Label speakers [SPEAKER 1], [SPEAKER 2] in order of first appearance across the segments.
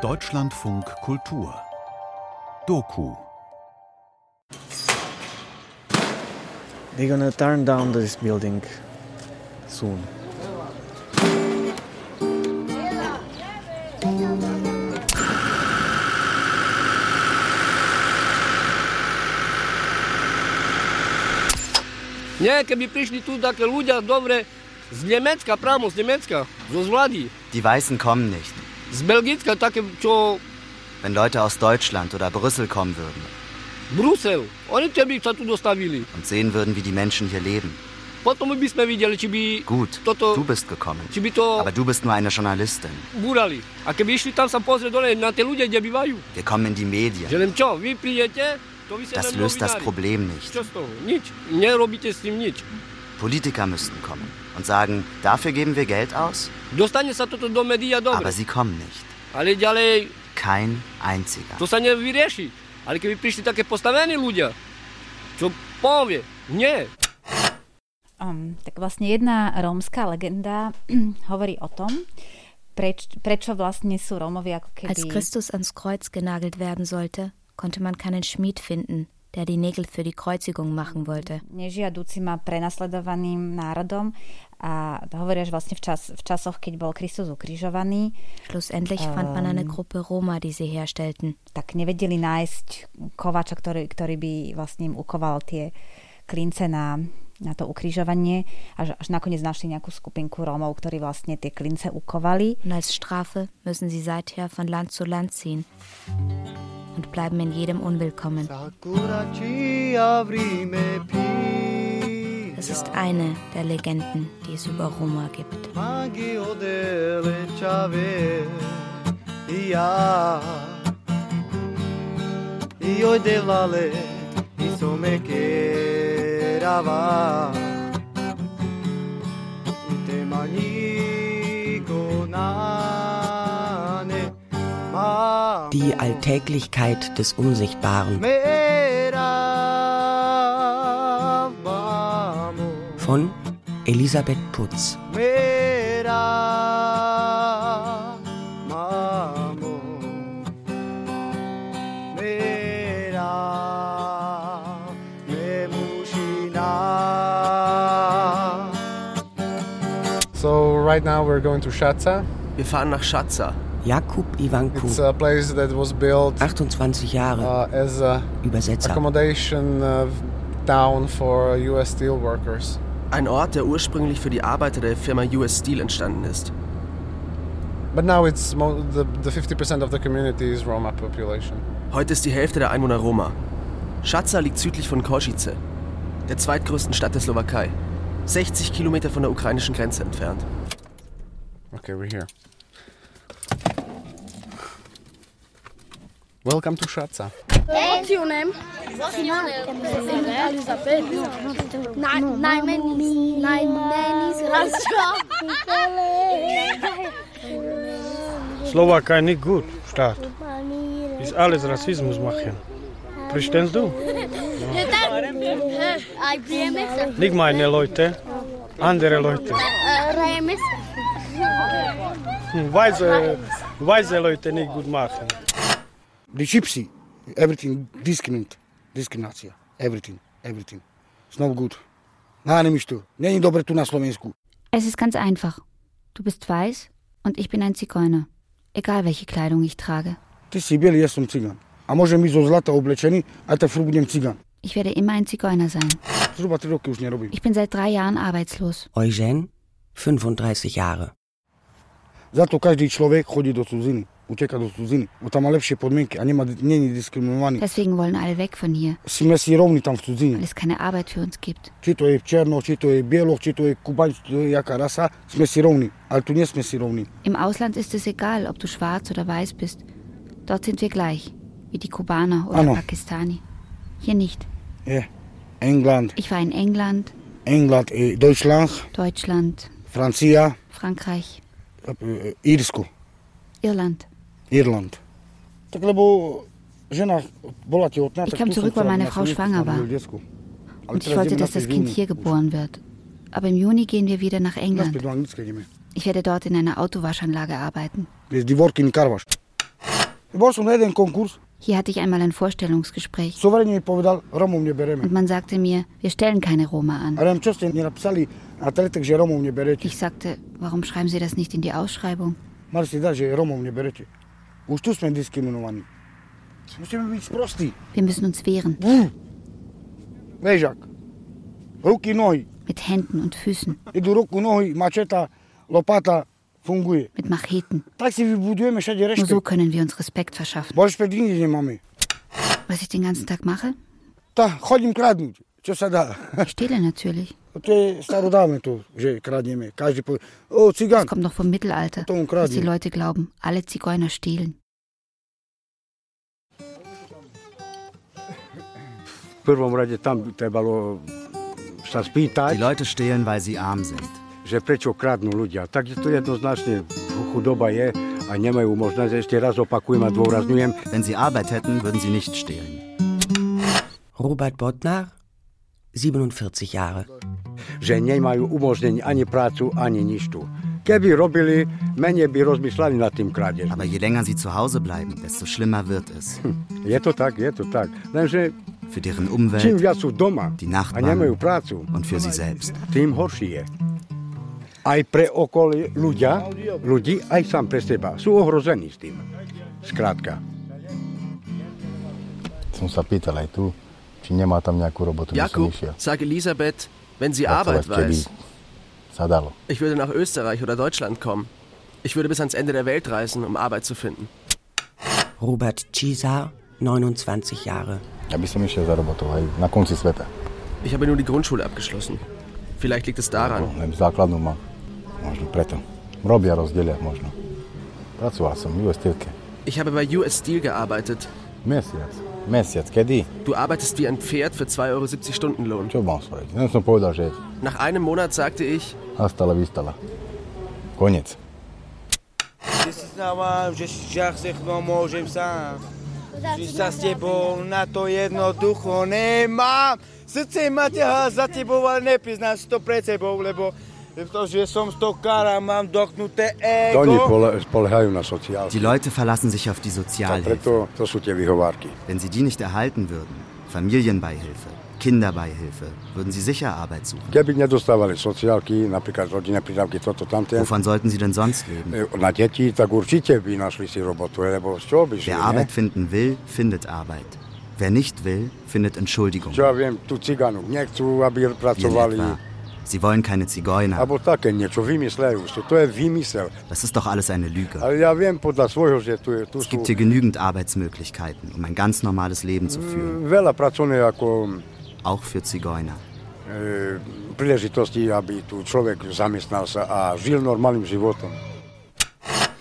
[SPEAKER 1] Deutschlandfunk Kultur Doku
[SPEAKER 2] They're gonna turn down this building soon.
[SPEAKER 3] Nie, keby prišli tu také ľudia dobre z Nemecka, priamo z Nemecka, zo zvlády.
[SPEAKER 4] Die Weißen kommen nicht. Wenn Leute aus Deutschland oder Brüssel kommen würden und sehen würden, wie die Menschen hier leben. Gut, du bist gekommen. Aber du bist nur eine Journalistin. Wir kommen in die Medien. Das löst das. Problem nicht. Politiker müssten kommen und sagen, dafür geben wir Geld aus, aber sie kommen nicht. Kein einziger.
[SPEAKER 3] to sa nevyrieši. Ale keby prišli také postavení ľudia, čo povie, nie.
[SPEAKER 5] Um, tak vlastne jedna rómska legenda hovorí o tom, preč, prečo vlastne sú Rómovia ako keby...
[SPEAKER 6] Als Christus ans Kreuz genagelt werden sollte, konnte man keinen Schmied finden, der die Nägel für die Kreuzigung machen wollte.
[SPEAKER 5] nežiadúcim a prenasledovaným národom a hovoria, že vlastne v, čas, v časoch, keď bol Kristus ukrižovaný,
[SPEAKER 6] Schlussendlich fand man eine
[SPEAKER 5] Ähm.
[SPEAKER 6] Gruppe Roma, die sie herstellten.
[SPEAKER 5] tak nevedeli nájsť kovača, ktorý, ktorý by vlastne im ukoval tie klince na, na to ukrižovanie. Až, až nakoniec našli nejakú skupinku Rómov, ktorí vlastne tie klince ukovali.
[SPEAKER 6] Und als Strafe müssen sie seither von Land zu Land ziehen und bleiben in jedem unwillkommen. Das ist eine der Legenden, die es über Roma gibt.
[SPEAKER 7] Io delale isome kerava Utemani gonane ma
[SPEAKER 8] Die Alltäglichkeit des Unsichtbaren von Elisabeth Putz.
[SPEAKER 9] So right now we're going to Shatsa.
[SPEAKER 10] Wir fahren nach Schatza.
[SPEAKER 8] Jakub Ivanku,
[SPEAKER 9] It's a place that was built
[SPEAKER 8] 28 Jahre,
[SPEAKER 9] uh, as a
[SPEAKER 8] Übersetzer.
[SPEAKER 9] accommodation uh, town for U.S. steel workers.
[SPEAKER 10] Ein Ort, der ursprünglich für die Arbeiter der Firma US Steel entstanden ist.
[SPEAKER 9] But now it's mo- the, the 50% of the community is Roma population.
[SPEAKER 10] Heute ist die Hälfte der Einwohner Roma. Schatza liegt südlich von Košice, der zweitgrößten Stadt der Slowakei. 60 Kilometer von der ukrainischen Grenze entfernt.
[SPEAKER 9] Okay, we're here. Welcome to Shatsa.
[SPEAKER 11] What's your name? What's your name? Elizabeth. Minutes. Nine minutes.
[SPEAKER 12] Slowakei nicht gut, Staat. Ist alles Rassismus machen. Verstehst du? Nicht meine Leute, andere Leute. Hm, Weise, weise Leute nicht gut machen.
[SPEAKER 13] The gypsy, everything discriminate, discriminacija, everything, everything. It's no good. Na, nemi što. Není dobre tu na Slovensku.
[SPEAKER 6] Es ist ganz einfach. Du bist weiß und ich bin ein Zigeuner. Egal welche Kleidung ich trage.
[SPEAKER 13] Ti si bijeli, ja sam cigan. A može mi zo zlata oblečeni, a te furt budem cigan.
[SPEAKER 6] Ich werde immer ein Zigeuner sein.
[SPEAKER 13] Zhruba tri roky už nerobím.
[SPEAKER 6] Ich bin seit drei Jahren arbeitslos.
[SPEAKER 8] Eugen, 35 Jahre.
[SPEAKER 13] Zato každý človek chodí do cudziny.
[SPEAKER 6] Deswegen wollen alle weg von hier, weil es keine Arbeit für uns gibt.
[SPEAKER 13] Rovní.
[SPEAKER 6] Im Ausland ist es egal, ob du schwarz oder weiß bist. Dort sind wir gleich, wie die Kubaner oder
[SPEAKER 13] Ano.
[SPEAKER 6] Pakistani. Hier nicht.
[SPEAKER 13] Je. England,
[SPEAKER 6] Ich war in England,
[SPEAKER 13] England, eh, Deutschland,
[SPEAKER 6] Deutschland,
[SPEAKER 13] Francia,
[SPEAKER 6] Frankreich,
[SPEAKER 13] eh, Írsku,
[SPEAKER 6] Irland.
[SPEAKER 13] Irland.
[SPEAKER 6] Ich kam zurück, weil meine Frau schwanger war. Und ich wollte, dass das Kind hier geboren wird. Aber im Juni gehen wir wieder nach England.
[SPEAKER 14] Ich werde dort in einer Autowaschanlage arbeiten. Hier hatte ich einmal ein Vorstellungsgespräch und man sagte mir, wir stellen keine Roma an. Ich sagte, warum schreiben Sie das nicht in die Ausschreibung? Wir müssen uns wehren. Mit Händen und Füßen, mit Macheten. Nur so können wir uns Respekt verschaffen. Was ich den ganzen Tag mache? Ich stehle natürlich.
[SPEAKER 13] To je starodávne to, že kradneme. Každý povie, o, cigán.
[SPEAKER 14] Das kommt noch vom Mittelalter, dass die. Leute glauben, alle Zigeuner stehlen.
[SPEAKER 4] Die Leute stehlen, weil sie arm sind.
[SPEAKER 15] že prečo kradnú ľudia. Tak je to jednoznačne chudoba je a nemajú možnosť. Ešte raz opakujem a dôrazňujem.
[SPEAKER 4] Wenn sie Arbeit hätten, würden sie nicht stehlen.
[SPEAKER 8] Robert Bodnar, 47 Jahre.
[SPEAKER 15] ani ani.
[SPEAKER 4] Aber je länger sie zu Hause bleiben, desto schlimmer wird es.
[SPEAKER 15] Lenže
[SPEAKER 4] Für deren Umwelt, die Nachbarn und für sie selbst.
[SPEAKER 15] Aj pre okolie ľudia, ľudí, aj sám pre seba, sú ohrození s tým. Skrátka.
[SPEAKER 16] Som sa pýtal aj tu,
[SPEAKER 10] Jakub,
[SPEAKER 16] išiel.
[SPEAKER 10] sag Elisabeth, wenn sie Arbeit weiß. Ich würde nach Österreich oder Deutschland kommen. Ich würde bis ans Ende der Welt reisen, um Arbeit zu finden.
[SPEAKER 8] Robert Cisa, 29 Jahre.
[SPEAKER 10] Ich habe nur die Grundschule abgeschlossen. Vielleicht liegt es daran. Ich habe bei US Steel gearbeitet.
[SPEAKER 16] Mesiac. Mesiac. Kedy?
[SPEAKER 10] Du arbeitest wie ein Pferd für 2,70 Euro Stundenlohn.
[SPEAKER 16] Čo mám spraviť? Len som povedal, že
[SPEAKER 10] Nach einem Monat sagte ich,
[SPEAKER 16] hasta la vista la. Konec.
[SPEAKER 7] Znávam, že, ja všechno môžem sám. Že sa s tebou na to jednoducho nemám. Srdce ma ťahá za tebou, ale nepriznám si to pred sebou, lebo
[SPEAKER 4] Die Leute verlassen sich auf die Sozialhilfe. Wenn sie die nicht erhalten würden, Familienbeihilfe, Kinderbeihilfe, würden sie sicher Arbeit suchen. Wovon sollten sie denn sonst leben?
[SPEAKER 15] e,
[SPEAKER 4] Wer? Arbeit finden will, findet Arbeit. Wer nicht will, findet Entschuldigung. Wie etwa. Sie wollen keine Zigeuner. Das ist doch alles eine Lüge. Es gibt hier genügend Arbeitsmöglichkeiten, um ein ganz normales Leben zu führen.
[SPEAKER 15] ako
[SPEAKER 4] Auch für Zigeuner.
[SPEAKER 15] e, príležitosti, aby tu človek zamestnal sa a žil normálnym životom.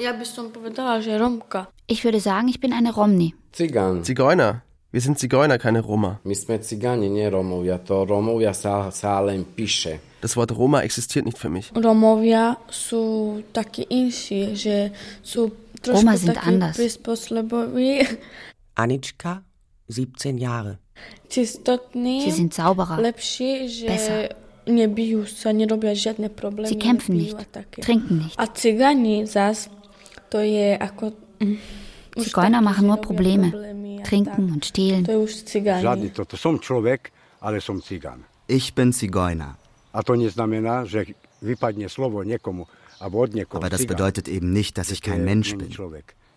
[SPEAKER 17] Ja by som povedala, že Romka.
[SPEAKER 14] Ich würde sagen, ich bin eine Romni.
[SPEAKER 10] Zigeuner. Wir sind Zigeuner, keine Roma.
[SPEAKER 18] My sme cigáni, nie Rómovia. To Rómovia sa, sa len píše.
[SPEAKER 10] Das Wort Roma existiert nicht für mich.
[SPEAKER 14] Roma sind anders.
[SPEAKER 8] Anička, 17 Jahre.
[SPEAKER 14] Sie sind
[SPEAKER 17] že
[SPEAKER 14] Besser. Sie kämpfen nicht, trinken nicht.
[SPEAKER 17] Už
[SPEAKER 14] Zigeuner machen nur Probleme, trinken und stehlen.
[SPEAKER 4] Ich bin Zigeuner.
[SPEAKER 15] A to neznamená, že vypadne slovo niekomu alebo od niekoho.
[SPEAKER 4] Aber das bedeutet eben nicht, dass ich
[SPEAKER 15] To
[SPEAKER 4] kein Mensch bin.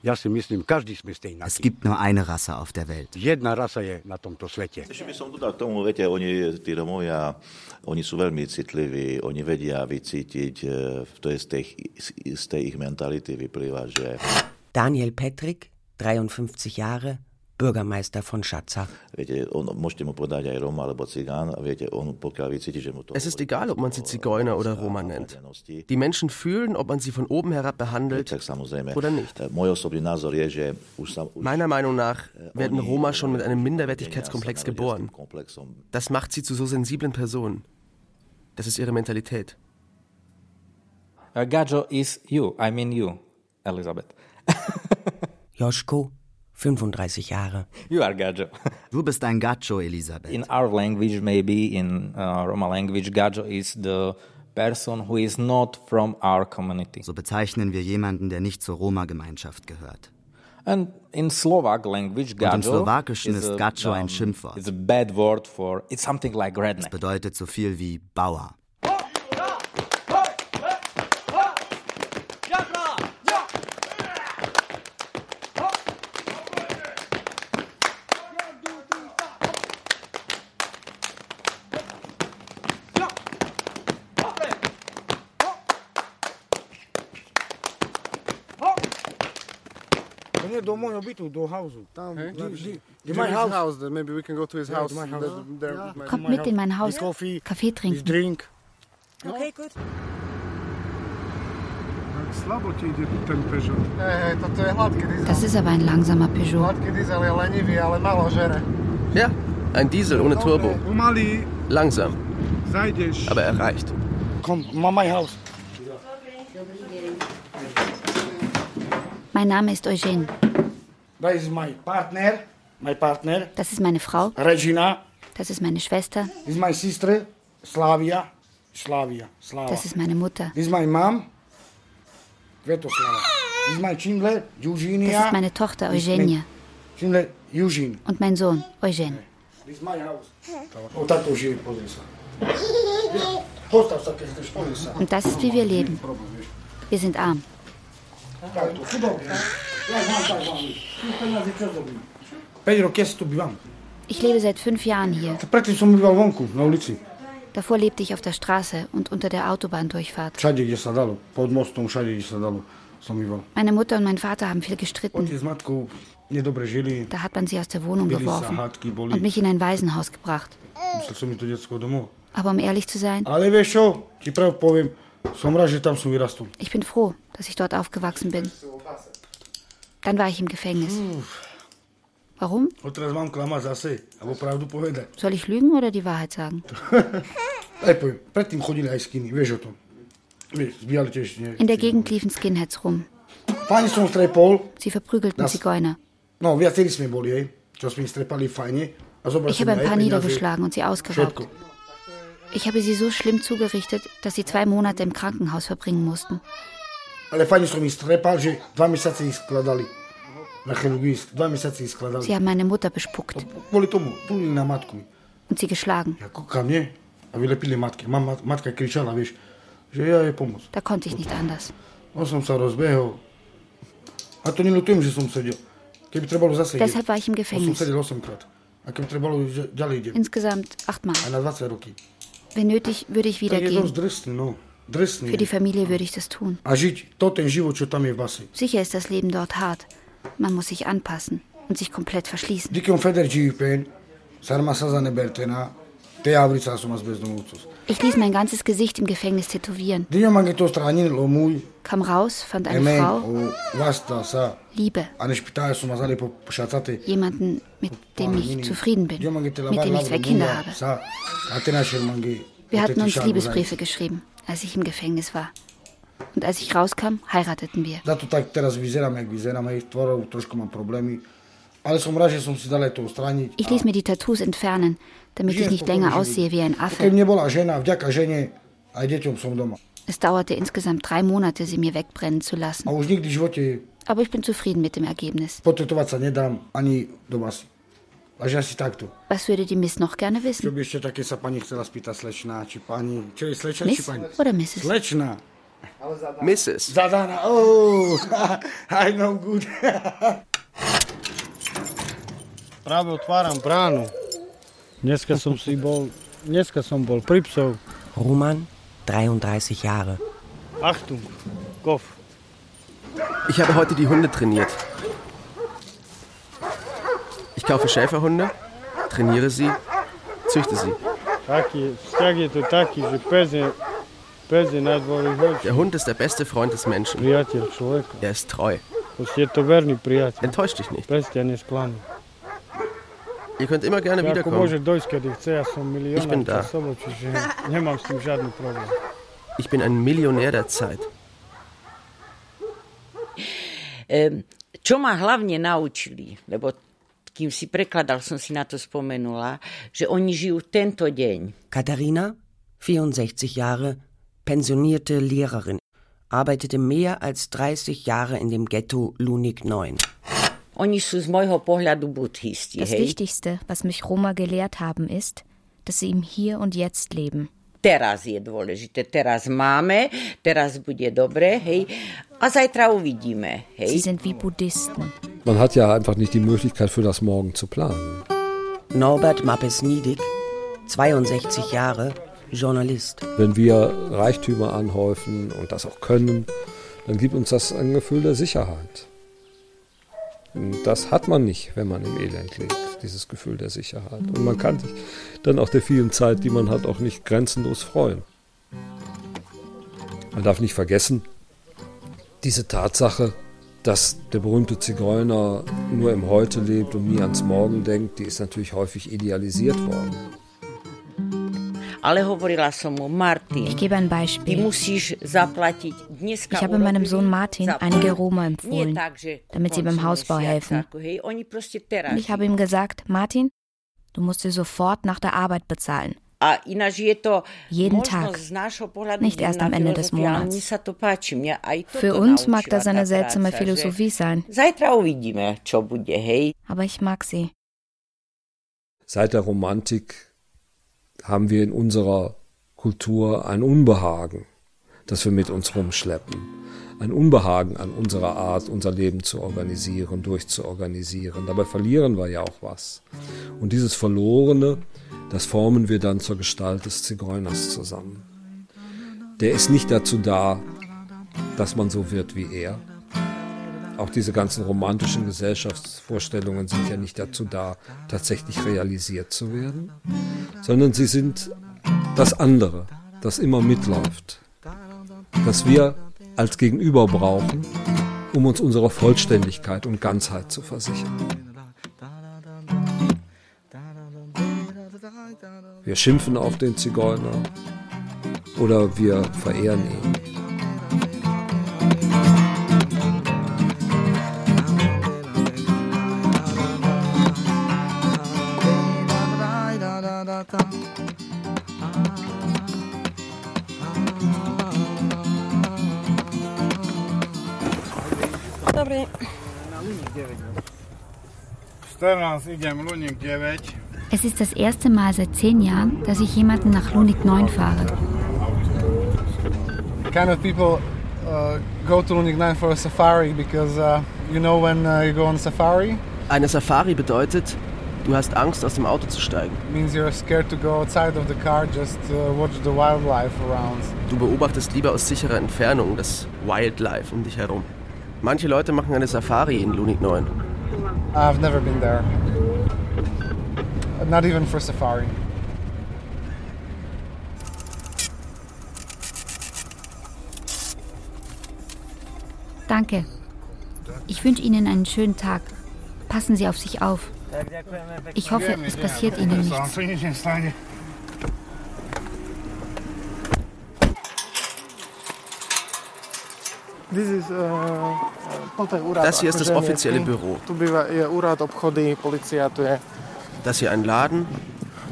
[SPEAKER 4] Es gibt nur eine Rasse auf der Welt.
[SPEAKER 15] Jedna rasa je na tomto svete.
[SPEAKER 19] Ešte by som dodal k tomu, viete, oni, tí Romovia, oni sú veľmi citliví, oni vedia vycítiť, to je z tej, z tej ich mentality vyplýva, že
[SPEAKER 8] Daniel Petrik, 53 Jahre, Bürgermeister von Schatza.
[SPEAKER 19] viete, on, môžete mu povedať aj Roma alebo Cigán a viete, on pokiaľ vycíti, že mu to...
[SPEAKER 10] Es ist egal, ob man sie Zigeuner oder Roma nennt. Die Menschen fühlen, ob man sie von oben herab behandelt oder nicht.
[SPEAKER 19] e. Už
[SPEAKER 10] Meiner Meinung nach werden Roma schon mit einem Minderwertigkeitskomplex geboren. Das macht sie zu so sensiblen Personen. Das ist ihre Mentalität.
[SPEAKER 20] Uh, Gajo is you. I mean you, Elizabeth.
[SPEAKER 8] Joschko, 35 Jahre.
[SPEAKER 20] You are Gajo.
[SPEAKER 4] Du bist ein Gacho, Elisabeth.
[SPEAKER 20] In our language, maybe in uh, Roma language, Gajo is the person who is not from our community.
[SPEAKER 4] So bezeichnen wir jemanden, der nicht zur Roma-Gemeinschaft gehört.
[SPEAKER 20] And in Slovak language,
[SPEAKER 4] Und im Slowakischen
[SPEAKER 20] is
[SPEAKER 4] ist
[SPEAKER 20] a,
[SPEAKER 4] Gacho ein Schimpfwort.
[SPEAKER 20] It's a bad word for it's something like
[SPEAKER 4] Es
[SPEAKER 20] redneck.
[SPEAKER 4] bedeutet so viel wie Bauer.
[SPEAKER 13] To nie do mojho bytu, do hausu. Tam,
[SPEAKER 21] Hey?
[SPEAKER 13] di- di- di
[SPEAKER 21] Give
[SPEAKER 13] my
[SPEAKER 21] his
[SPEAKER 13] house.
[SPEAKER 21] house, then maybe we can go to his
[SPEAKER 13] Yeah,
[SPEAKER 21] house.
[SPEAKER 13] to my house.
[SPEAKER 21] There- there-
[SPEAKER 13] Yeah.
[SPEAKER 21] my-
[SPEAKER 14] Kommt mit in mein Haus.
[SPEAKER 13] Coffee,
[SPEAKER 14] Kaffee trinken.
[SPEAKER 13] drink.
[SPEAKER 22] Okay, gut.
[SPEAKER 14] Das ist aber ein langsamer Peugeot.
[SPEAKER 10] Ja, ein Diesel ohne Turbo. Langsam, aber er reicht.
[SPEAKER 13] Komm, ma my house.
[SPEAKER 14] Mein Name ist Eugene.
[SPEAKER 13] That is my partner. My partner.
[SPEAKER 14] Das ist meine Frau.
[SPEAKER 13] Regina.
[SPEAKER 14] Das ist meine Schwester.
[SPEAKER 13] This is my sister. Slavia. Slavia. Slava.
[SPEAKER 14] Das ist meine Mutter.
[SPEAKER 13] This is my mom. Svetoslava. This is my Chindler. Eugenia.
[SPEAKER 14] Das ist meine Tochter Eugenia.
[SPEAKER 13] Chindler. Eugene.
[SPEAKER 14] Und mein Sohn Eugen. Und das ist, wie wir leben. Wir sind arm.
[SPEAKER 13] Takto, chudobne. Ja znam tak vám. Tu peniaze čo zrobím? 5 rokov ja si tu bývam.
[SPEAKER 14] Ich lebe seit fünf Jahren hier. Davor lebte ich auf der Straße und unter der Autobahndurchfahrt. Meine Mutter und mein Vater haben viel gestritten. Da hat man sie aus der Wohnung geworfen und mich in ein Waisenhaus gebracht. Aber um ehrlich zu sein, ich bin froh, dass ich dort aufgewachsen bin. Dann war ich im Gefängnis. Warum? Soll ich lügen oder die Wahrheit sagen? In der Gegend liefen Skinheads rum. Sie verprügelten Zigeuner.
[SPEAKER 13] ich
[SPEAKER 14] habe ein paar niedergeschlagen und sie ausgeraubt. Ich habe sie so schlimm zugerichtet, dass sie zwei Monate im Krankenhaus verbringen mussten.
[SPEAKER 13] Ale fajne som ich strepal, že dva mesiace ich skladali. Na chirurgii, dva mesiace ich skladali.
[SPEAKER 14] Sie haben meine Mutter bespuckt
[SPEAKER 13] Kvôli tomu, tulili na matku.
[SPEAKER 14] und sie geschlagen.
[SPEAKER 13] Ja kúkam, nie? A vylepili matky. Mam, matka kričala, vieš, že ja jej pomôcť.
[SPEAKER 14] Da konnte ich nicht anders.
[SPEAKER 13] No som sa rozbehol. A to nelutujem, že som sedel. Keby trebalo zase
[SPEAKER 14] Deshalb war ich im
[SPEAKER 13] No som
[SPEAKER 14] Gefängnis.
[SPEAKER 13] sedel 8 krát. A keby trebalo, že ďalej idem.
[SPEAKER 14] Insgesamt achtmal.
[SPEAKER 13] Aj na 20 roky.
[SPEAKER 14] Wenn nötig, würde ich wieder
[SPEAKER 13] Tak je dosť
[SPEAKER 14] gehen.
[SPEAKER 13] drsný, no.
[SPEAKER 14] Für die Familie würde ich das tun. Sicher ist das Leben dort hart. Man muss sich anpassen und sich komplett verschließen. Ich ließ mein ganzes Gesicht im Gefängnis tätowieren, kam raus, fand eine Frau, Liebe, jemanden, mit dem ich zufrieden bin, mit dem ich zwei Kinder habe. Wir hatten uns Liebesbriefe geschrieben, als ich im Gefängnis war. Und als ich rauskam, heirateten wir.
[SPEAKER 13] Za to tak teraz vyzerám, jak vyzerám, aj tvorov, trošku mám problémy. Ale som rád, že som si dal aj to ustraniť.
[SPEAKER 14] Ich ließ mir die Tattoos entfernen, damit ich nicht länger aussehe wie ein
[SPEAKER 13] Keby
[SPEAKER 14] Affe.
[SPEAKER 13] nebola žena, vďaka žene, aj deťom som doma.
[SPEAKER 14] Es dauerte insgesamt drei Monate, sie mir wegbrennen zu lassen.
[SPEAKER 13] A už nikdy v živote
[SPEAKER 14] Aber ich bin zufrieden mit dem Ergebnis.
[SPEAKER 13] potetovať sa nedám ani do basy. Až asi takto.
[SPEAKER 14] Was würde die Miss noch gerne
[SPEAKER 13] Čo
[SPEAKER 14] wissen?
[SPEAKER 13] by ešte také sa pani chcela spýtať slečná, či pani... Čo je slečna, či
[SPEAKER 14] Miss
[SPEAKER 13] pani?
[SPEAKER 14] oder Mrs.?
[SPEAKER 13] Slečná.
[SPEAKER 10] Mrs.
[SPEAKER 13] Zadana, oh, I know good.
[SPEAKER 12] Práve otváram bránu. Dneska som si bol, dneska som bol pri psov.
[SPEAKER 8] Roman, 33 Jahre.
[SPEAKER 12] Achtung, Kopf.
[SPEAKER 10] Ich habe heute die Hunde trainiert. Ich kaufe Schäferhunde, trainiere sie, züchte sie. Der Hund ist der beste Freund des Menschen. Er ist treu. Enttäuscht dich nicht.
[SPEAKER 12] Nesklame.
[SPEAKER 10] Ihr könnt immer gerne wiederkommen. Ich bin da. Ich bin ein Millionär der Zeit.
[SPEAKER 22] Čo ma hlavne naučili, lebo kým si prekladal, som si na to spomenula, že oni žijú tento deň.
[SPEAKER 8] Katharina, 64 Jahre, pensionierte Lehrerin, arbeitete mehr als 30 Jahre in dem Ghetto Lunik 9.
[SPEAKER 22] Oni sú z môjho pohľadu buddhisti,
[SPEAKER 6] Das
[SPEAKER 22] hej.
[SPEAKER 6] Wichtigste, was mich Roma gelehrt haben, ist, dass sie im Hier und Jetzt leben.
[SPEAKER 22] Teraz je dôležité, teraz máme, teraz bude dobre, hej. A zajtra uvidíme, hej.
[SPEAKER 6] Sie sind wie Buddhisten.
[SPEAKER 23] Man hat ja einfach nicht die Möglichkeit, für das Morgen zu planen.
[SPEAKER 8] Norbert Mappes-Niedig, 62 Jahre, Journalist.
[SPEAKER 23] Wenn wir Reichtümer anhäufen und das auch können, dann gibt uns das ein Gefühl der Sicherheit. Und Das hat man nicht, wenn man im Elend lebt, dieses Gefühl der Sicherheit. Und man kann sich dann auch der vielen Zeit, die man hat, auch nicht grenzenlos freuen. Man darf nicht vergessen, diese Tatsache, dass der berühmte Zigeuner nur im Heute lebt und nie ans Morgen denkt, die ist natürlich häufig idealisiert worden.
[SPEAKER 6] Ich gebe ein Beispiel.
[SPEAKER 22] musíš zaplatiť dneska
[SPEAKER 6] Ich habe meinem Sohn Martin einige Roma
[SPEAKER 22] Nie
[SPEAKER 6] empfohlen, damit sie beim Hausbau helfen. Und ich habe ihm gesagt, Martin, du musst sie sofort nach der Arbeit bezahlen. Jeden Tag, nicht erst am Ende des Monats. Für uns mag das eine seltsame Philosophie sein, aber ich mag sie.
[SPEAKER 23] Seit der Romantik haben wir in unserer Kultur ein Unbehagen, das wir mit uns rumschleppen. Ein Unbehagen an unserer Art, unser Leben zu organisieren, durchzuorganisieren. Dabei verlieren wir ja auch was. Und dieses Verlorene, das formen wir dann zur Gestalt des Zigeuners zusammen. Der ist nicht dazu da, dass man so wird wie er. Auch diese ganzen romantischen Gesellschaftsvorstellungen sind ja nicht dazu da, tatsächlich realisiert zu werden, sondern sie sind das andere, das immer mitläuft, das wir als Gegenüber brauchen, um uns unserer Vollständigkeit und Ganzheit zu versichern. Wir schimpfen auf den Zigeuner oder wir verehren ihn.
[SPEAKER 14] Es ist das erste Mal seit zehn Jahren, dass ich jemanden nach Lunik 9 fahre.
[SPEAKER 9] kind of people uh, go to Lunik 9 for a safari because uh, you know when uh, you go on safari,
[SPEAKER 10] Eine Safari bedeutet, du hast Angst, aus dem Auto zu steigen.
[SPEAKER 9] means you're scared to go outside of the car, just uh, watch the wildlife around.
[SPEAKER 10] Du beobachtest lieber aus sicherer Entfernung das Wildlife um dich herum. Manche Leute machen eine Safari in Lunik 9.
[SPEAKER 9] I've never been there. Not even for safari.
[SPEAKER 14] Danke. Ich wünsche Ihnen einen schönen Tag. Passen Sie auf sich auf. Ich hoffe, es passiert Ihnen nichts.
[SPEAKER 24] Uh, úrad
[SPEAKER 10] Das hier ist das offizielle. Büro. Das hier ein Laden,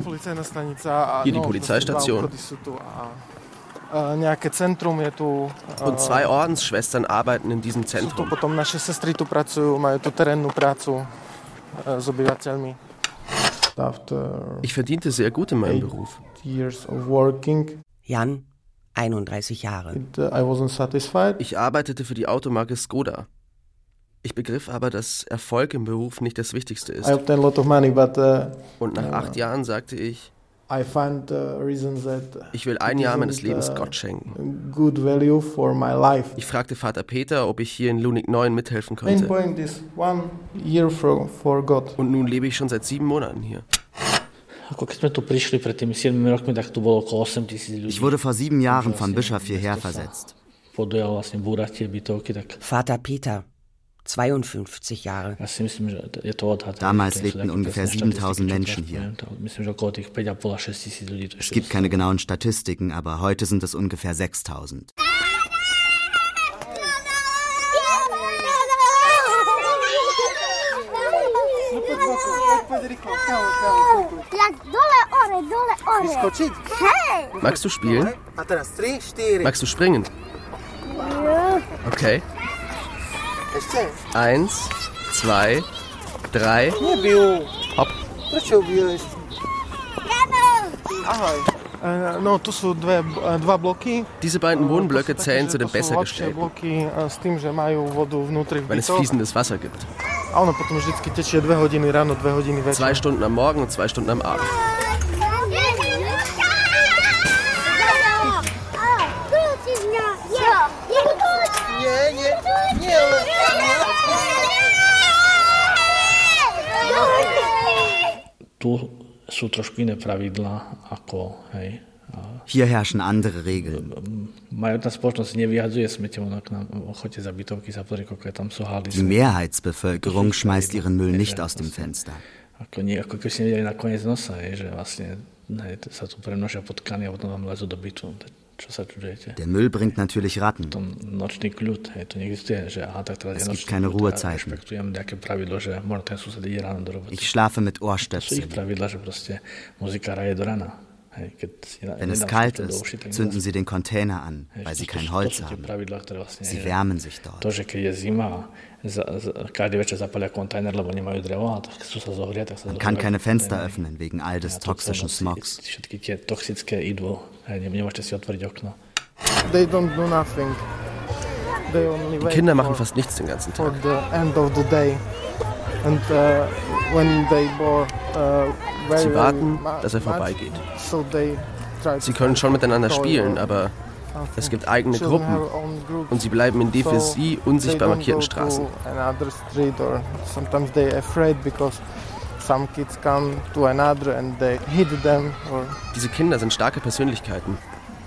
[SPEAKER 10] Hier die Polizeistation. und zwei Ordensschwestern arbeiten in diesem Zentrum.
[SPEAKER 24] e,
[SPEAKER 10] Ich verdiente sehr gut in meinem Beruf.
[SPEAKER 8] Jan, 31 Jahre.
[SPEAKER 24] uh, I wasn't satisfied.
[SPEAKER 10] Ich arbeitete für die Automarke Skoda. Ich begriff aber, dass Erfolg im Beruf nicht das Wichtigste ist.
[SPEAKER 24] I obtained a lot of money, but uh,
[SPEAKER 10] Und nach
[SPEAKER 24] uh,
[SPEAKER 10] acht Jahren sagte ich,
[SPEAKER 24] I find uh, that
[SPEAKER 10] ich will ein Jahr meines Lebens
[SPEAKER 24] uh,
[SPEAKER 10] Gott schenken.
[SPEAKER 24] good value for my life.
[SPEAKER 10] Ich fragte Vater Peter, ob ich hier in Lunik 9 mithelfen könnte.
[SPEAKER 24] point is one year for, for God.
[SPEAKER 10] Und nun lebe ich schon seit sieben Monaten hier.
[SPEAKER 25] Ako keď sme tu prišli pred tými 7 rokmi, tak tu bolo okolo 8 tisíc ľudí.
[SPEAKER 4] Ich wurde vor sieben Jahren von Bischof hierher versetzt.
[SPEAKER 8] Vater Peter, 52 Jahre.
[SPEAKER 4] Damals lebten ungefähr
[SPEAKER 25] presné
[SPEAKER 4] 7000
[SPEAKER 25] štatistiky, čo
[SPEAKER 4] Menschen hier.
[SPEAKER 25] poviem, to Myslím, že okolo tých 5,5 až 6 tisíc ľudí. To
[SPEAKER 4] Es gibt keine genauen Statistiken, aber heute sind es ungefähr 6000.
[SPEAKER 11] Jak dole ore, dole, ore.
[SPEAKER 7] Skočit?
[SPEAKER 11] Hej!
[SPEAKER 10] Magst du spielen?
[SPEAKER 7] A teraz 3, 4.
[SPEAKER 10] Magst du springen? Okay. Eins, zwei, drei. Hopp.
[SPEAKER 7] Ahoj. E, e.
[SPEAKER 10] Diese beiden Wohnblöcke zählen zu den besser gestellten,
[SPEAKER 7] e,
[SPEAKER 10] weil es fließendes Wasser gibt. Zwei Stunden am Morgen und zwei Stunden am Abend.
[SPEAKER 25] Sú trošku iné pravidlá ako, hej,
[SPEAKER 4] Hier herrschen andere Regeln. Die Mehrheitsbevölkerung schmeißt ihren Müll nicht aus dem Fenster.
[SPEAKER 25] Ako, nie, ako keby ste nevedeli na koniec nosa, hej, že vlastne hej, sa tu premnožia potkany a potom vám lezú do bytu.
[SPEAKER 4] Der Müll bringt natürlich Ratten. Es gibt keine Ruhezeiten.
[SPEAKER 25] roboty.
[SPEAKER 4] Ich schlafe mit Ohrstöpseln. Wenn es kalt ist, zünden sie den Container an, weil sie kein Holz haben. Sie wärmen sich dort.
[SPEAKER 25] Za, za, každý večer zapalia kontajner, lebo nemajú drevo, a tak chcú sa zohrieť, tak sa
[SPEAKER 4] Man kann
[SPEAKER 25] zohrievajú
[SPEAKER 4] keine Fenster öffnen wegen all des toxischen Smogs.
[SPEAKER 25] Všetky tie toxické idú, ne- nemôžete si otvoriť okno.
[SPEAKER 7] They don't do nothing. They only
[SPEAKER 10] Die Kinder machen
[SPEAKER 7] for,
[SPEAKER 10] fast nichts den ganzen
[SPEAKER 7] for
[SPEAKER 10] Tag.
[SPEAKER 7] the end of the day. And uh, when they bore uh, very,
[SPEAKER 10] Sie warten, dass er vorbeigeht.
[SPEAKER 7] So they try
[SPEAKER 10] Sie
[SPEAKER 7] to
[SPEAKER 10] können schon miteinander spielen, aber. Es gibt eigene Gruppen und sie bleiben in
[SPEAKER 7] they
[SPEAKER 10] unsichtbar markierten Straßen. Diese Kinder sind starke Persönlichkeiten.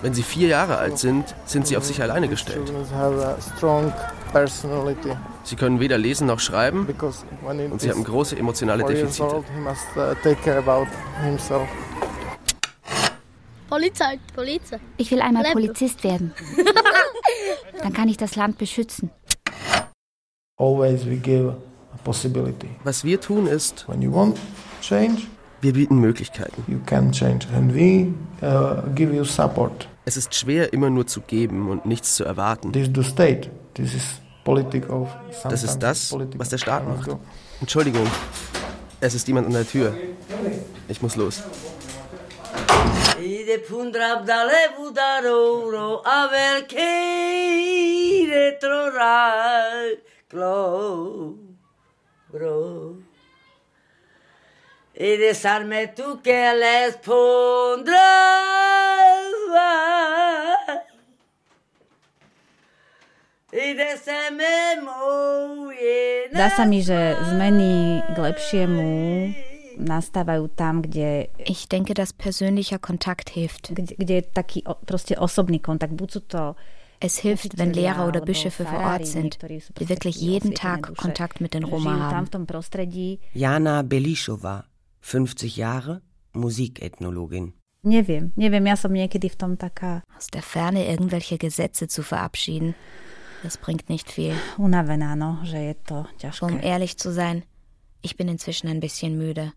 [SPEAKER 10] Wenn sie vier Jahre alt sind, sind sie auf sich alleine gestellt. Sie können weder lesen noch schreiben und sie haben große emotionale Defizite.
[SPEAKER 11] Polizei. Polizei.
[SPEAKER 14] Ich will einmal. Polizist werden. Dann kann ich das Land beschützen.
[SPEAKER 24] Always we give a possibility.
[SPEAKER 10] Was wir tun ist,
[SPEAKER 24] When you want change,
[SPEAKER 10] wir bieten Möglichkeiten.
[SPEAKER 24] you can change. And we uh, give you support.
[SPEAKER 10] Es ist schwer, immer nur zu geben und nichts zu erwarten.
[SPEAKER 24] This is the state. This is politic of
[SPEAKER 10] Das ist das,
[SPEAKER 24] political.
[SPEAKER 10] was der Staat macht.
[SPEAKER 24] go.
[SPEAKER 10] Entschuldigung, es ist jemand an der Tür. Ich muss los.
[SPEAKER 26] Príde Pundrabda Levudarouro a veľký retroraj cloro. E desarme tu que les pondrás
[SPEAKER 5] Dá sa mi, že zmeny k lepšiemu.
[SPEAKER 6] Ich denke, dass persönlicher Kontakt hilft. Es hilft, wenn Lehrer oder Bischöfe vor Ort sind, die wirklich jeden Tag Kontakt mit den Roma haben.
[SPEAKER 8] Jana Belischowa, 50 Jahre, Musikethnologin.
[SPEAKER 5] Neviem, neviem, ja som niekedy v tom taká
[SPEAKER 6] Aus der Ferne irgendwelche Gesetze zu verabschieden, das bringt nicht viel.
[SPEAKER 5] unavená, no, že je to ťažké.
[SPEAKER 6] Um ehrlich zu sein, ich bin inzwischen ein bisschen müde.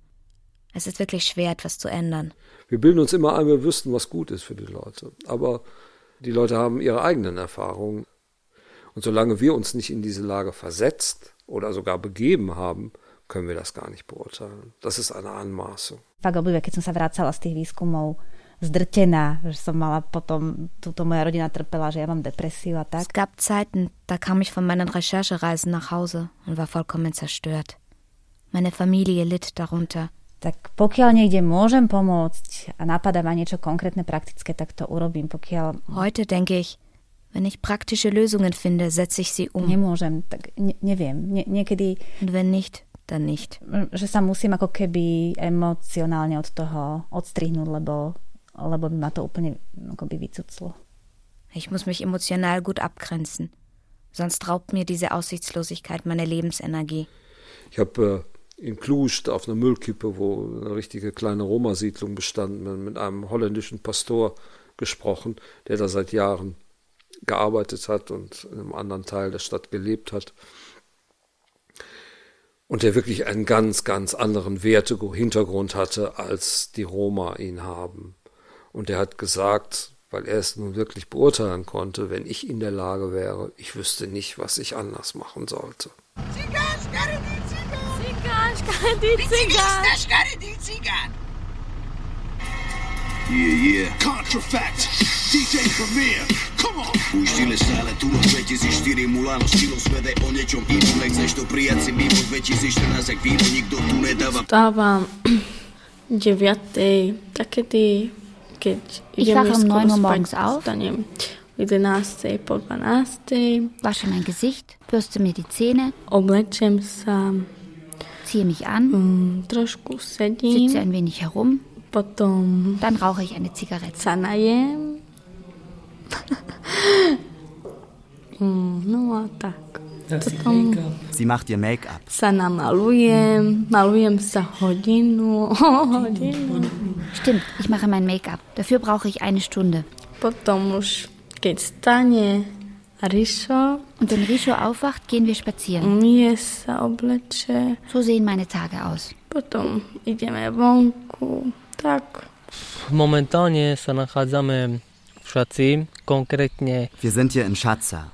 [SPEAKER 6] Es ist wirklich schwer, etwas zu ändern.
[SPEAKER 23] Wir bilden uns immer ein, wir wüssten, was gut ist für die Leute. Aber die Leute haben ihre eigenen Erfahrungen. Und solange wir uns nicht in diese Lage versetzt oder sogar begeben haben, können wir das gar nicht beurteilen. Das ist eine Anmaßung.
[SPEAKER 5] Fakt obdobie, keď som sa vracala z tých výskumov zdrtená, že som mala potom, túto moja rodina trpela, že ja mám depresiu a tak.
[SPEAKER 6] Es gab Zeiten, da kam ich von meinen Recherchereisen nach Hause und war vollkommen zerstört. Meine Familie litt darunter.
[SPEAKER 5] Tak pokiaľ niekde môžem pomôcť a napadá ma niečo konkrétne, praktické, tak to urobím. Pokiaľ
[SPEAKER 6] Heute denke ich, wenn ich praktische Lösungen finde, setze ich sie um.
[SPEAKER 5] nemôžem, tak ne, neviem. Nie, niekedy,
[SPEAKER 6] Und wenn nicht, dann nicht.
[SPEAKER 5] že sa musím ako keby emocionálne od toho odstrihnúť, lebo, lebo by ma to úplne akoby vycuclo.
[SPEAKER 6] Ich muss mich emotional gut abgrenzen. Sonst raubt mir diese Aussichtslosigkeit meine Lebensenergie.
[SPEAKER 23] Ich habe äh, in Cluj auf einer Müllkippe, wo eine richtige kleine Roma-Siedlung bestand, mit, einem holländischen Pastor gesprochen, der da seit Jahren gearbeitet hat und in einem anderen Teil der Stadt gelebt hat. und der wirklich einen ganz, ganz anderen Wertehintergrund hatte, als die Roma ihn haben. Und er hat gesagt, weil er es nun wirklich beurteilen konnte, wenn ich in der Lage wäre, ich wüsste nicht, was ich anders machen sollte.
[SPEAKER 27] Yeah, yeah. Contrafact, DJ Premier, come on! Uštile stále tu noc 2004 Mulano stilo svede o niečom inom Nechceš to prijať si mimo 2014 ak víno nikto tu nedáva
[SPEAKER 28] Vstávam 9. takedy, keď
[SPEAKER 14] Ich wache um
[SPEAKER 28] skoro
[SPEAKER 14] 9 Uhr morgens auf.
[SPEAKER 28] Vstanem 11. po 12.
[SPEAKER 14] Wasche mein Gesicht, bürste mir die Zähne, ziehe mich an,
[SPEAKER 28] mm,
[SPEAKER 14] sitze ein wenig herum, dann rauche ich eine Zigarette.
[SPEAKER 28] Mm,
[SPEAKER 4] Sie macht ihr Make-up.
[SPEAKER 14] Stimmt, ich mache mein Make-up. Dafür brauche ich eine Stunde.
[SPEAKER 28] Rišo,
[SPEAKER 14] Und wenn Richo aufwacht, gehen wir spazieren. So sehen meine Tage aus.
[SPEAKER 28] tak.
[SPEAKER 4] Wir sind hier in Schatza,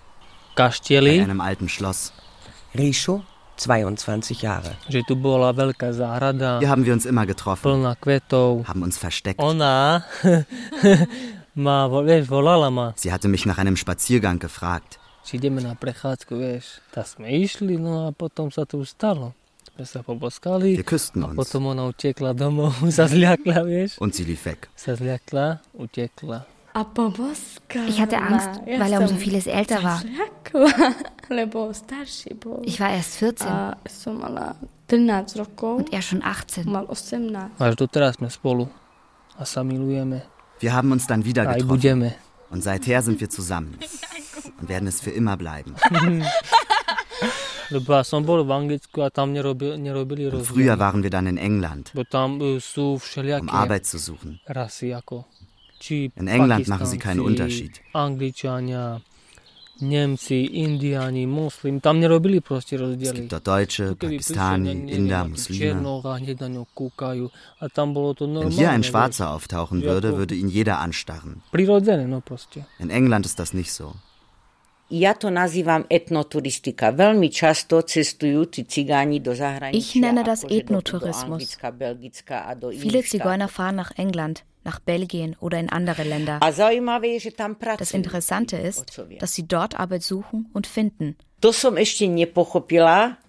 [SPEAKER 4] bei einem alten Schloss.
[SPEAKER 8] Richo, 22 Jahre.
[SPEAKER 29] že tu bola veľká záhrada,
[SPEAKER 4] Hier haben wir uns immer getroffen,
[SPEAKER 29] plná kvetov.
[SPEAKER 4] haben uns versteckt.
[SPEAKER 29] Ona
[SPEAKER 4] Sie hatte mich nach einem Spaziergang gefragt. Wir küssten uns. und sie lief weg.
[SPEAKER 14] Ich hatte Angst, weil er um so vieles älter war. Ich war erst 14
[SPEAKER 28] A som mala 13 rokov,
[SPEAKER 14] und er schon 18.
[SPEAKER 28] mal 18.
[SPEAKER 29] Až doteraz sme spolu a sa milujeme.
[SPEAKER 4] Wir haben uns dann wieder getroffen. Und seither sind wir zusammen. Und werden es für immer bleiben. Und früher waren wir dann in England,
[SPEAKER 29] e,
[SPEAKER 4] um Arbeit zu suchen. In England machen sie keinen Unterschied.
[SPEAKER 29] Nemci, Indiani, Muslim, tam nerobili proste
[SPEAKER 4] Es
[SPEAKER 29] rozdiely.
[SPEAKER 4] gibt dort Deutsche, Pakistani, Inder, Muslime. Wenn hier ein. Schwarzer auftauchen würde, würde ihn jeder anstarren.
[SPEAKER 29] Proste.
[SPEAKER 4] In England ist das nicht so.
[SPEAKER 22] Ja to nazývam etnoturistika. Veľmi často cestujúci cigáni do zahraničia.
[SPEAKER 6] Ich nenne das Ethnotourismus. Viele Zigeuner fahren nach England, nach Belgien oder in andere Länder. Das. Interessante ist, dass sie dort Arbeit suchen und finden.
[SPEAKER 22] To som ešte nepochopila,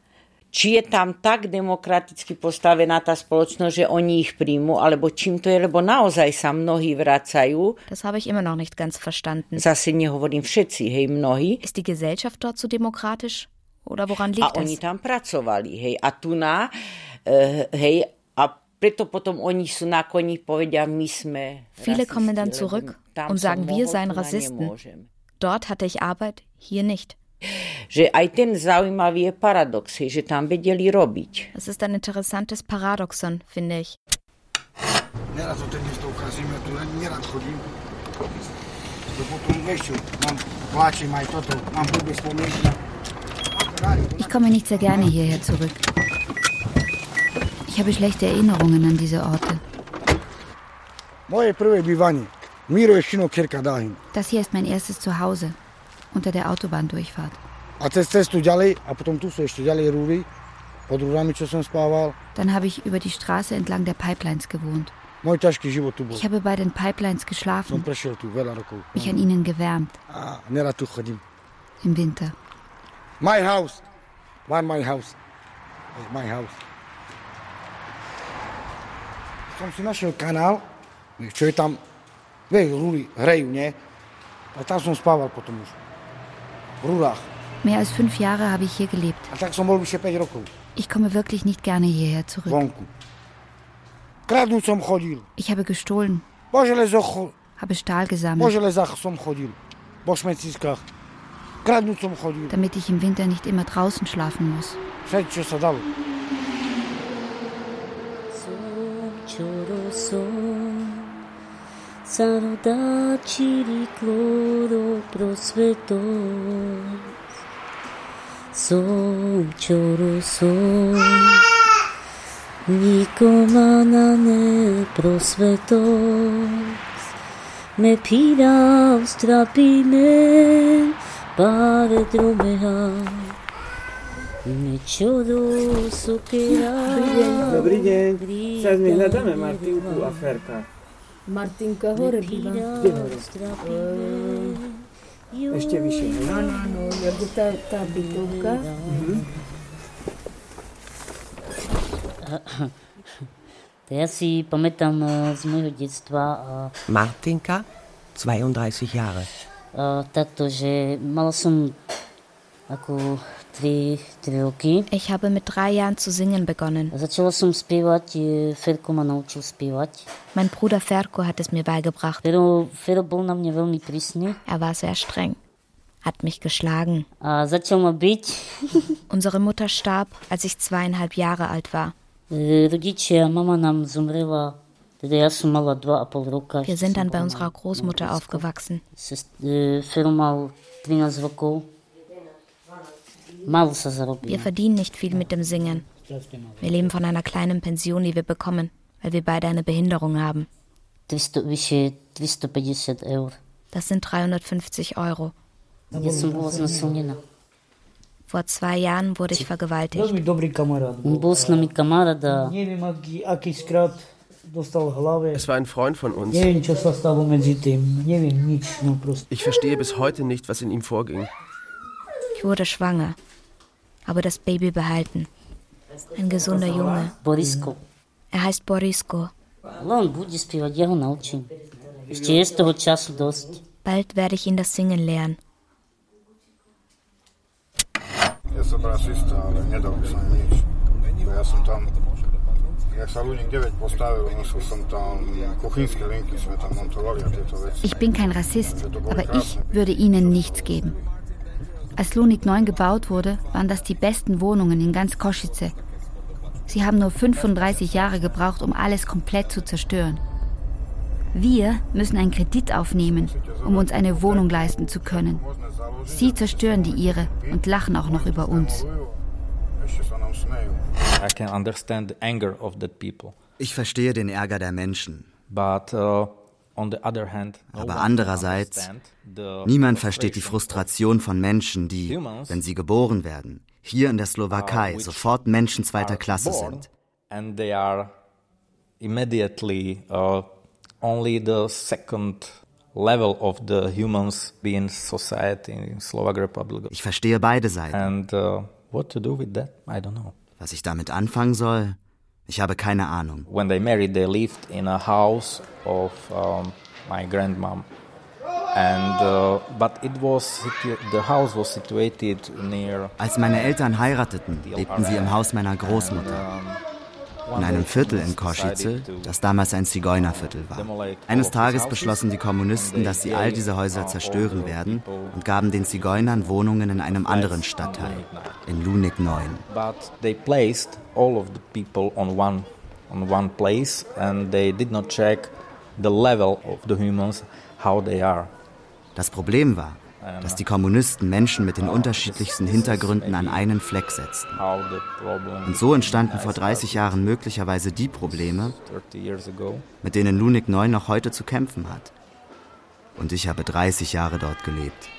[SPEAKER 22] či je tam tak demokraticky postavená tá spoločnosť, že oni ich príjmu, alebo čím to je, lebo naozaj sa mnohí vracajú.
[SPEAKER 6] Das habe ich immer noch nicht ganz verstanden.
[SPEAKER 22] Zase nehovorím všetci, hej, mnohí.
[SPEAKER 6] Ist die Gesellschaft dort so demokratisch? Oder woran
[SPEAKER 22] A
[SPEAKER 6] liegt
[SPEAKER 22] oni tam pracovali, hej. A tu na, uh, hej, a preto potom oni sú na koni, povedia, my sme
[SPEAKER 6] Viele kommen dann zurück und sagen, wir seien Rassisten. Dort hatte ich Arbeit, hier nicht.
[SPEAKER 22] Že aj ten zaujímavý je paradox, že tam vedeli robiť.
[SPEAKER 6] Es ist ein interessantes Paradoxon, finde ich.
[SPEAKER 13] Nerad o ten mesto ukazíme, tu len nerad chodím. To potom, vieš čo, mám, pláčem aj toto, mám blbé spomienky.
[SPEAKER 14] Ich komme nicht sehr gerne hierher zurück. Ich habe schlechte Erinnerungen an diese Orte. Das hier ist mein erstes Zuhause unter der Autobahndurchfahrt. Dann habe ich über die Straße entlang der Pipelines gewohnt. Ich habe bei den Pipelines geschlafen, mich an ihnen gewärmt im Winter.
[SPEAKER 13] My house. One my house. Hey, My house. Som si našiel kanál, čo je tam, vieš, rúry hrejú, nie? A tam som spával potom už.
[SPEAKER 14] Mehr als fünf Jahre habe ich hier gelebt.
[SPEAKER 13] A tak som bol vyše 5 rokov.
[SPEAKER 14] Ich komme wirklich nicht gerne hierher zurück. Ich habe gestohlen, habe Stahl gesammelt, damit ich im Winter nicht immer draußen schlafen muss.
[SPEAKER 13] Všetko, zanodáčili klórov
[SPEAKER 30] prosvetov. Som, čo som,
[SPEAKER 31] nikoma na ne prosvetov. Me pira strapime pare dromeha. Nečodo sokera.
[SPEAKER 32] Dobrý deň. Dobrý deň. Sa z hľadáme, Martinku a Ferka.
[SPEAKER 33] Martinka hore býva.
[SPEAKER 32] Kde hore? Ešte vyššie?
[SPEAKER 33] Áno, áno, jak je tá, tá bytovka.
[SPEAKER 32] Mhm.
[SPEAKER 31] To ja si pamätám eh, z môjho detstva
[SPEAKER 8] Martinka, 32 Jahre.
[SPEAKER 31] eh, takto, že mala som ako 3, 3 roky.
[SPEAKER 6] Ich habe mit drei Jahren zu singen begonnen.
[SPEAKER 31] Spievať.
[SPEAKER 6] Mein Bruder Ferko hat es mir beigebracht. Er war sehr streng, hat mich geschlagen. Unsere Mutter starb, als ich zweieinhalb Jahre alt war.
[SPEAKER 31] Rodičia, mama nám zomrela, teda ja som mala 2,5 roka.
[SPEAKER 6] Wir sind dann bei unserer Großmutter aufgewachsen. Wir verdienen nicht viel mit dem Singen. Wir leben von einer kleinen Pension, die wir bekommen, weil wir beide eine Behinderung haben.
[SPEAKER 31] 300, vyše 350 eur.
[SPEAKER 6] Das sind 350 Euro. Vor zwei Jahren wurde ich vergewaltigt.
[SPEAKER 33] Hlave.
[SPEAKER 10] Es war ein Freund von uns. Ich verstehe bis heute nicht, was in ihm vorging.
[SPEAKER 6] Ich wurde schwanger, aber das Baby behalten. Ein gesunder Junge.
[SPEAKER 31] Borisko.
[SPEAKER 6] Er heißt Borisko. Bald werde ich ihn das Singen lehren.
[SPEAKER 9] Ja som rasista, ale nedal by som nič. Bo Ja som tam, jak sa Luník 9 postavil, nosil som tam kuchynské linky, sme tam montovali a tieto veci.
[SPEAKER 14] Ich bin kein Rassist, aber ich würde Ihnen nichts geben. Als Lunik 9 gebaut wurde, waren das die besten Wohnungen in ganz Kosice. Sie haben nur 35 Jahre gebraucht, um alles komplett zu zerstören. Wir müssen einen Kredit aufnehmen, um uns eine Wohnung leisten zu können. Sie zerstören die ihre und lachen auch noch über uns.
[SPEAKER 20] I can understand the anger of that people.
[SPEAKER 4] Ich verstehe den Ärger der Menschen.
[SPEAKER 20] But uh,
[SPEAKER 4] Aber andererseits, niemand versteht die Frustration von Menschen, die, wenn sie geboren werden, hier in der Slowakei sofort Menschen zweiter Klasse sind.
[SPEAKER 20] uh, only the second level of the humans being society in Slovak Republic.
[SPEAKER 4] Ich verstehe beide Seiten.
[SPEAKER 20] And uh, what to do with that? I don't know.
[SPEAKER 4] Was ich damit anfangen soll, ich habe keine Ahnung.
[SPEAKER 20] When they married, they lived in a house of um, my grandmom, and uh, but it was the house was situated near.
[SPEAKER 4] Als meine Eltern heirateten, lebten sie im Haus meiner Großmutter. In einem Viertel in Kosice, das damals ein Zigeunerviertel war. Eines Tages beschlossen die Kommunisten, dass sie all diese Häuser zerstören werden und gaben den Zigeunern Wohnungen in einem anderen Stadtteil, in Lunik 9.
[SPEAKER 20] But they placed all of the people on one on one place, and they did not check the level of the humans, how they are.
[SPEAKER 4] Das Problem war, dass die Kommunisten Menschen mit den unterschiedlichsten Hintergründen an einen Fleck setzten. Und so entstanden vor 30 Jahren möglicherweise die Probleme,
[SPEAKER 20] 30 years ago.
[SPEAKER 4] mit denen Lunik 9 noch heute zu kämpfen hat. Und ich habe 30 Jahre dort gelebt.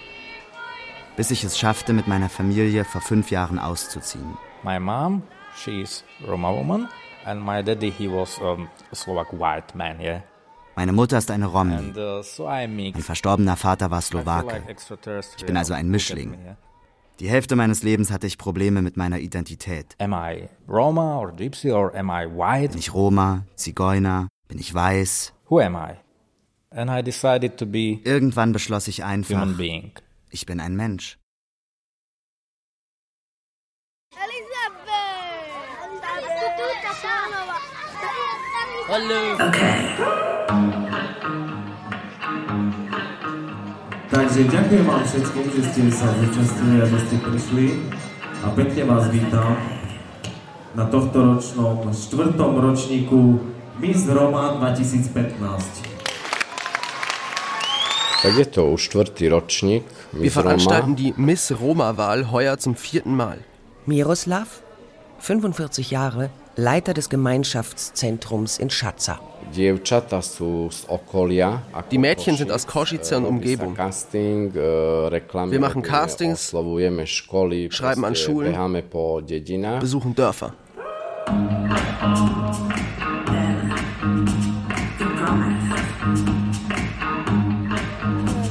[SPEAKER 4] Bis ich es schaffte, mit meiner Familie vor fünf Jahren auszuziehen.
[SPEAKER 20] My mom, she's Roma woman, and my daddy, he was um, Slovak white man, yeah.
[SPEAKER 4] Meine Mutter ist eine Romni.
[SPEAKER 20] Uh,
[SPEAKER 4] Mein verstorbener Vater war Slowake. Ich bin also ein Mischling. Die Hälfte meines Lebens hatte ich Probleme mit meiner Identität.
[SPEAKER 20] Am I Roma or Gypsy or am I white?
[SPEAKER 4] Bin ich Roma, Zigeuner, bin ich weiß?
[SPEAKER 20] Who am I? And I decided to be
[SPEAKER 4] Irgendwann beschloss ich einfach, ich bin ein Mensch.
[SPEAKER 30] Takže ďakujem vám všetkým, že ste sa zúčastnili a že ste prišli a pekne vás vítam na tohto ročnom štvrtom ročníku Miss Roma 2015.
[SPEAKER 10] Wir veranstalten die Miss Roma-Wahl heuer zum vierten Mal.
[SPEAKER 8] Miroslav, 45 Jahre, Leiter des Gemeinschaftszentrums in Schatza.
[SPEAKER 10] Die Mädchen sind aus Košice und Umgebung. Wir machen Castings, schreiben an Schulen, besuchen Dörfer.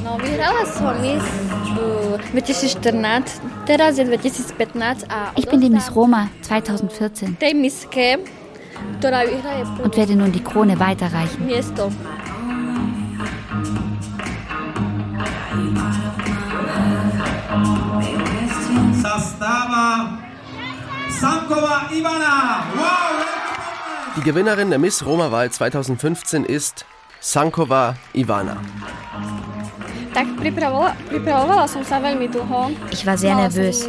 [SPEAKER 28] No, vyhrala som Miss 2014, teraz je 2015 a
[SPEAKER 14] Ich bin die Miss Roma 2014
[SPEAKER 28] tej miske, ktorá vyhraje
[SPEAKER 14] und werde nun die Krone weiterreichen.
[SPEAKER 10] Die Gewinnerin der Miss Roma-Wahl 2015 ist Sankova Ivana.
[SPEAKER 14] Ich war sehr nervös,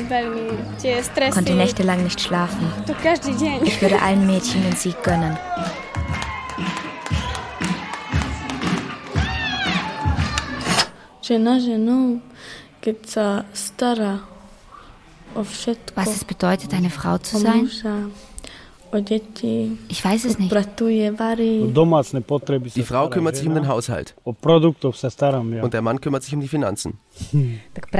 [SPEAKER 14] konnte nächtelang nicht schlafen.
[SPEAKER 28] To každý deň.
[SPEAKER 14] Ich würde allen Mädchen den Sieg gönnen.
[SPEAKER 28] Žena ženou, keď sa stará o všetko.
[SPEAKER 14] Was es bedeutet, eine Frau zu
[SPEAKER 28] o
[SPEAKER 14] sein? Ich weiß es nicht.
[SPEAKER 10] Die Frau kümmert sich um den Haushalt und der Mann kümmert sich um die Finanzen.
[SPEAKER 5] Tak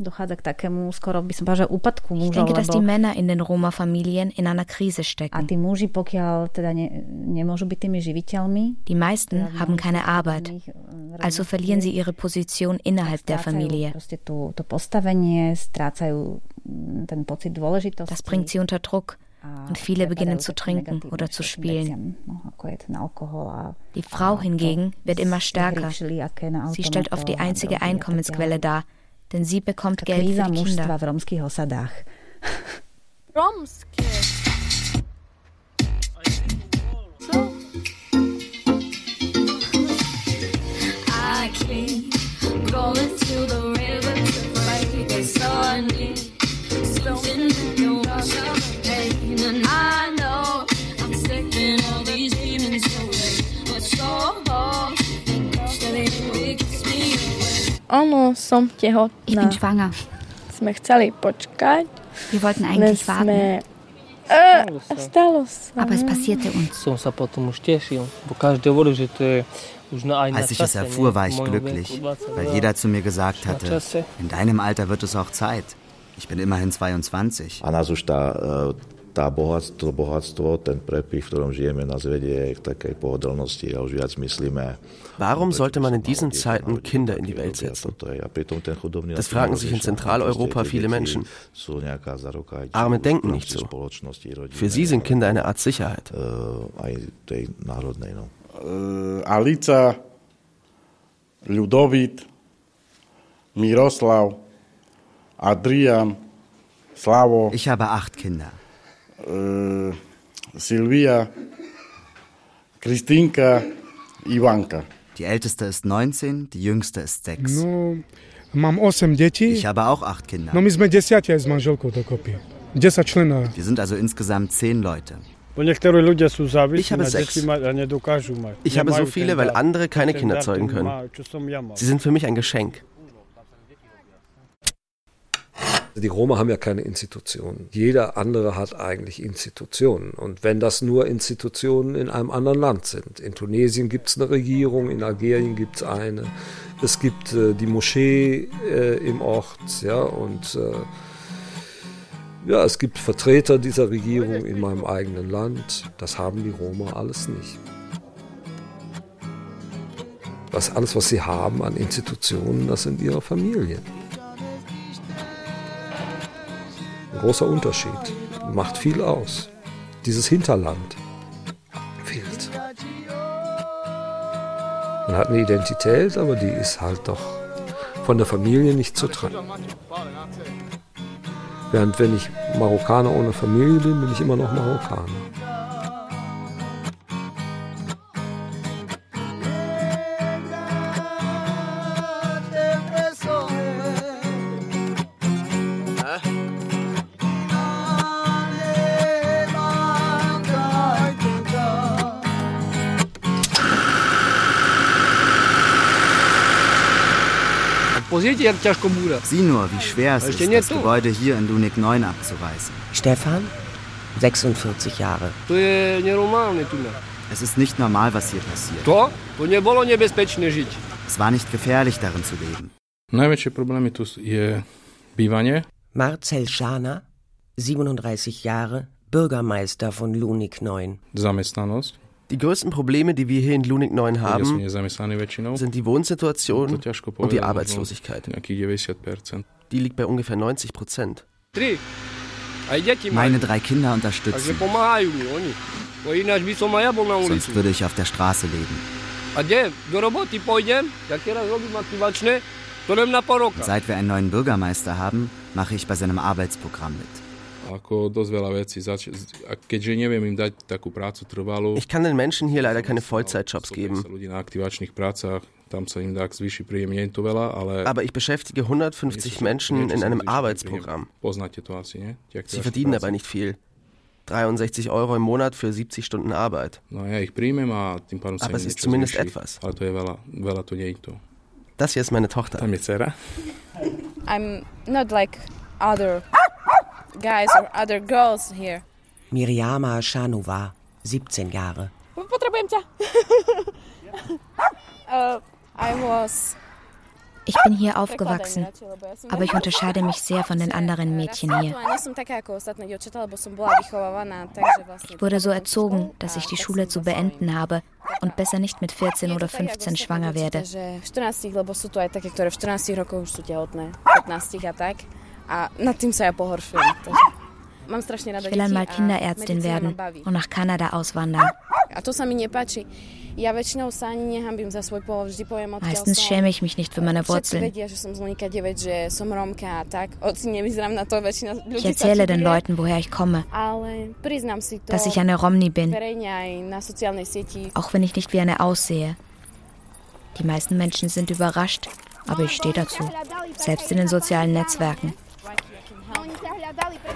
[SPEAKER 5] dochádza k takému, skoro by som povedala, že úpadku
[SPEAKER 6] Ich denke, dass die Männer in den Roma-Familien in einer Krise
[SPEAKER 5] a
[SPEAKER 6] stecken.
[SPEAKER 5] tí muži, pokiaľ teda ne, nemôžu byť tými živiteľmi,
[SPEAKER 6] Die meisten haben keine Arbeit, also verlieren sie ihre Position innerhalb der Familie.
[SPEAKER 5] proste tú, to postavenie, strácajú ten pocit dôležitosti.
[SPEAKER 6] Das bringt sie unter Druck und viele beginnen zu trinken oder zu spielen. Die Frau hingegen wird immer stärker. Sie stellt oft die einzige Einkommensquelle dar, denn sie bekommt Geld
[SPEAKER 5] kríza
[SPEAKER 6] für die Kinder.
[SPEAKER 5] v romských osadách.
[SPEAKER 28] Romské.
[SPEAKER 34] To the river to fight the sun. Something in your pain,
[SPEAKER 28] Ono, som tehotná.
[SPEAKER 14] Ich bin schwanger.
[SPEAKER 28] Sme chceli počkať.
[SPEAKER 14] Wir wollten eigentlich
[SPEAKER 28] sme...
[SPEAKER 14] warten.
[SPEAKER 28] Äh, stalo sa.
[SPEAKER 14] Aber es passierte uns.
[SPEAKER 29] Som sa potom už tešil, bo každý hovorí, že to je
[SPEAKER 4] Als ich es erfuhr, war ich glücklich,
[SPEAKER 29] veku 22,
[SPEAKER 4] weil jeder zu mir gesagt hatte, in deinem Alter wird es auch Zeit. Ich bin immerhin 22.
[SPEAKER 19] Tá, bohatstvo, bohatstvo, ten prepich, v ktorom žijeme, nás vedie k takej pohodlnosti a už viac myslíme.
[SPEAKER 10] Warum sollte man in diesen Zeiten Kinder in die Welt setzen? Das fragen sich in Zentraleuropa viele Menschen. Arme denken nicht so. Für sie sind Kinder eine Art Sicherheit.
[SPEAKER 19] No.
[SPEAKER 35] E, Alica, Ľudovít, Miroslav, Adrian, Slavo,
[SPEAKER 4] Ich habe acht Kinder.
[SPEAKER 35] E, Silvia, Kristýnka, Ivanka.
[SPEAKER 4] Die älteste ist 19, die jüngste ist 6.
[SPEAKER 36] No, mám 8 detí.
[SPEAKER 4] Ich habe auch acht Kinder.
[SPEAKER 36] No my sme desiatia aj s manželkou dokopy. 10 členov.
[SPEAKER 4] Wir sind also insgesamt zehn Leute.
[SPEAKER 10] Ich habe sechs. Ich habe so viele, weil andere keine Kinder zeugen können. Sie sind für mich ein Geschenk.
[SPEAKER 23] Die Roma haben ja keine Institutionen. Jeder andere hat eigentlich Institutionen. Und wenn das nur Institutionen in einem anderen Land sind. In Tunesien gibt es eine Regierung, in Algerien gibt es eine. Es gibt äh, die Moschee äh, im Ort, ja, und äh, ja, es gibt Vertreter dieser Regierung in meinem eigenen Land. Das haben die Roma alles nicht. Das alles, was sie haben an Institutionen, das sind ihre Familien. Großer Unterschied. Macht viel aus. Dieses Hinterland fehlt. Man hat eine Identität, aber die ist halt doch von der Familie nicht zu trennen. Während wenn ich Marokkaner ohne Familie bin, bin ich immer noch Marokkaner.
[SPEAKER 4] Sieh nur, wie schwer es ist, das Gebäude hier in Lunik 9 abzureißen.
[SPEAKER 8] Stefan, 46 Jahre.
[SPEAKER 4] Es ist nicht normal, was hier passiert. Es war nicht gefährlich, darin zu leben.
[SPEAKER 8] Marcel Schana, 37 Jahre, Bürgermeister von Lunik 9.
[SPEAKER 10] Die größten Probleme, die wir hier in Lunik 9 haben, sind die Wohnsituation und die Arbeitslosigkeit. Die liegt bei ungefähr 90 Prozent.
[SPEAKER 4] Meine drei Kinder unterstützen. Sonst würde ich auf der Straße leben. Und seit wir einen neuen Bürgermeister haben, mache ich bei seinem Arbeitsprogramm mit.
[SPEAKER 10] Ich kann den Menschen hier leider keine Vollzeitjobs geben. Aber ich beschäftige 150 Menschen in einem Arbeitsprogramm. Sie verdienen dabei nicht viel. 63 Euro im Monat für 70 Stunden Arbeit. Aber es ist zumindest etwas. Das hier ist meine Tochter.
[SPEAKER 37] I'm not like other guys or other girls here.
[SPEAKER 8] Miriama Shanova, 17 Jahre.
[SPEAKER 37] Uh, I was
[SPEAKER 6] Ich bin hier aufgewachsen, aber ich unterscheide mich sehr von den anderen Mädchen hier. Ich wurde so erzogen, dass ich die Schule zu beenden habe und besser nicht mit 14 oder 15 schwanger werde. Ich will einmal Kinderärztin werden. und nach Kanada auswandern. Meistens schäme ich mich nicht für meine Wurzeln. Ich erzähle den Leuten, woher ich komme, dass ich eine Romni bin, auch wenn ich nicht wie eine aussehe. Die meisten Menschen sind überrascht, aber ich stehe dazu, selbst in den sozialen Netzwerken.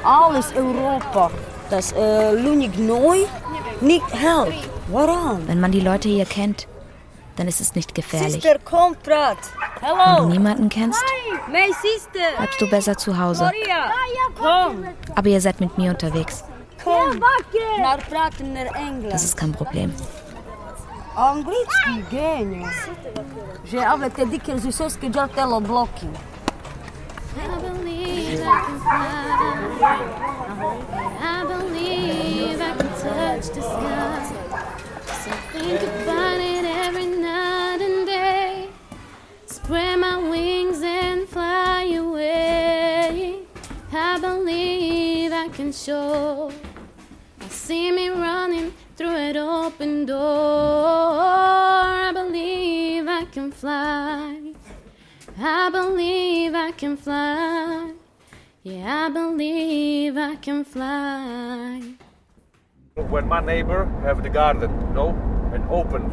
[SPEAKER 38] Alles Europa, das äh, Lunik Neu, nicht help. Warum?
[SPEAKER 6] Wenn man die Leute hier kennt, dann ist es nicht gefährlich.
[SPEAKER 38] Sister, komm, Hello.
[SPEAKER 6] Wenn du niemanden kennst, bleibst du besser zu Hause. Aber ihr seid mit mir unterwegs. Das ist kein Problem.
[SPEAKER 38] Angliczki genius. Że nawet kiedy kiedy Jezus kiedy bloki.
[SPEAKER 34] I believe I can fly. I believe I can touch the sky. So think about it every night and day. Spread my wings and fly away. I believe I can show. I see me running through an open door. I believe I can fly. Yeah, I believe I can fly.
[SPEAKER 39] When my neighbor have the garden, no, and open,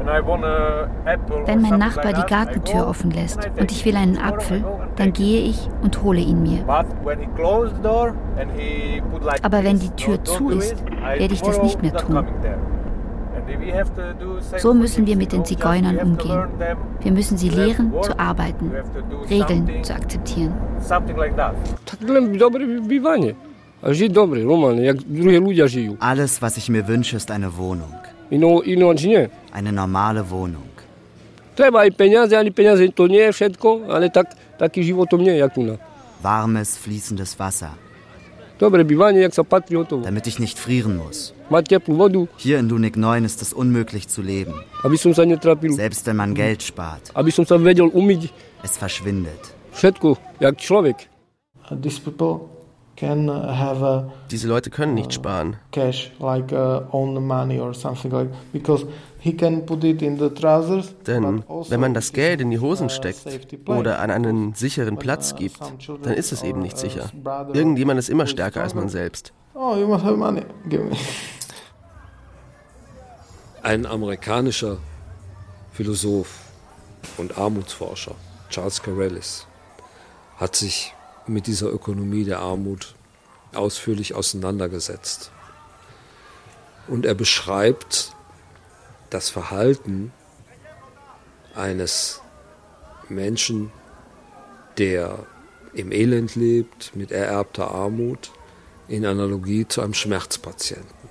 [SPEAKER 39] and I want a apple.
[SPEAKER 14] Wenn mein Nachbar die Gartentür
[SPEAKER 39] go
[SPEAKER 14] offen lässt und ich will einen. Apfel, dann gehe ich und hole ihn mir.
[SPEAKER 39] But when he closed the door and he put like
[SPEAKER 14] Aber wenn die Tür zu ist,
[SPEAKER 39] it, I
[SPEAKER 14] werde ich das nicht mehr tun. So müssen wir mit den Zigeunern umgehen. Wir müssen sie lehren, zu arbeiten, Regeln zu akzeptieren.
[SPEAKER 4] Alles, was ich mir wünsche, ist eine Wohnung. Eine normale Wohnung.
[SPEAKER 40] Treba ani to nie ale tak, to nie jak.
[SPEAKER 4] Warmes, fließendes Wasser. Damit ich nicht frieren muss. Hier in Lunik 9 ist es unmöglich zu leben. Selbst wenn man Geld spart. Es verschwindet.
[SPEAKER 41] uh,
[SPEAKER 10] Diese Leute können nicht sparen.
[SPEAKER 41] cash, like uh, own money or something like because he can put it in the trousers.
[SPEAKER 10] Denn
[SPEAKER 41] but also
[SPEAKER 10] wenn man das Geld in die Hosen
[SPEAKER 41] uh,
[SPEAKER 10] steckt oder an einen sicheren Platz gibt, dann ist es eben nicht sicher. Irgendjemand ist immer stärker als man selbst.
[SPEAKER 41] Oh, you must have money. Give me.
[SPEAKER 23] Ein amerikanischer Philosoph und Armutsforscher, Charles Carellis, hat sich mit dieser Ökonomie der Armut ausführlich auseinandergesetzt. Und er beschreibt das Verhalten eines Menschen, der im Elend lebt, mit ererbter Armut, in Analogie zu einem Schmerzpatienten.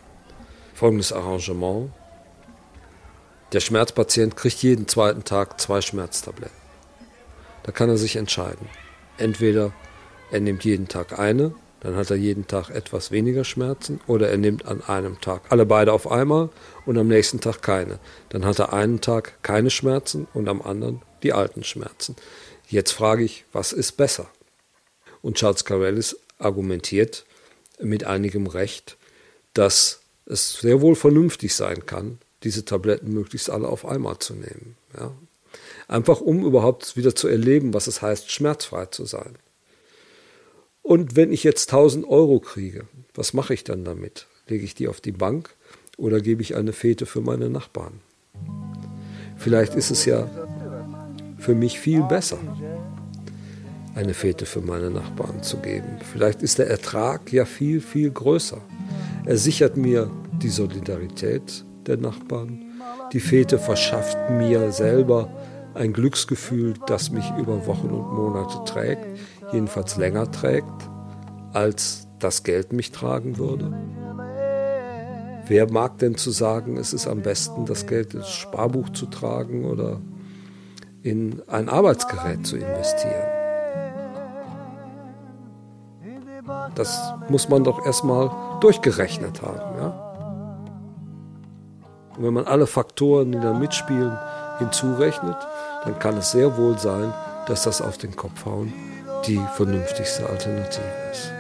[SPEAKER 23] Folgendes Arrangement. Der Schmerzpatient kriegt jeden zweiten Tag zwei Schmerztabletten. Da kann er sich entscheiden. Entweder er nimmt jeden Tag eine, dann hat er jeden Tag etwas weniger Schmerzen, oder er nimmt an einem Tag alle beide auf einmal und am nächsten Tag keine. Dann hat er einen Tag keine Schmerzen und am anderen die alten Schmerzen. Jetzt frage ich, was ist besser? Und Charles Carellis argumentiert mit einigem Recht, dass es sehr wohl vernünftig sein kann, diese Tabletten möglichst alle auf einmal zu nehmen. Ja? Einfach um überhaupt wieder zu erleben, was es heißt, schmerzfrei zu sein. Und wenn ich jetzt 1000 Euro kriege, was mache ich dann damit? Lege ich die auf die Bank oder gebe ich eine Fete für meine Nachbarn? Vielleicht ist es ja für mich viel besser, eine Fete für meine Nachbarn zu geben. Vielleicht ist der Ertrag ja viel, viel größer. Er sichert mir die Solidarität der Nachbarn. Die Fete verschafft mir selber ein Glücksgefühl, das mich über Wochen und Monate trägt, jedenfalls länger trägt, als das Geld mich tragen würde. Wer mag denn zu sagen, es ist am besten, das Geld ins Sparbuch zu tragen oder in ein Arbeitsgerät zu investieren? Das muss man doch erstmal durchgerechnet haben. Ja? Und wenn man alle Faktoren, die da mitspielen, hinzurechnet, dann kann es sehr wohl sein, dass das auf den Kopf hauen die vernünftigste Alternative ist.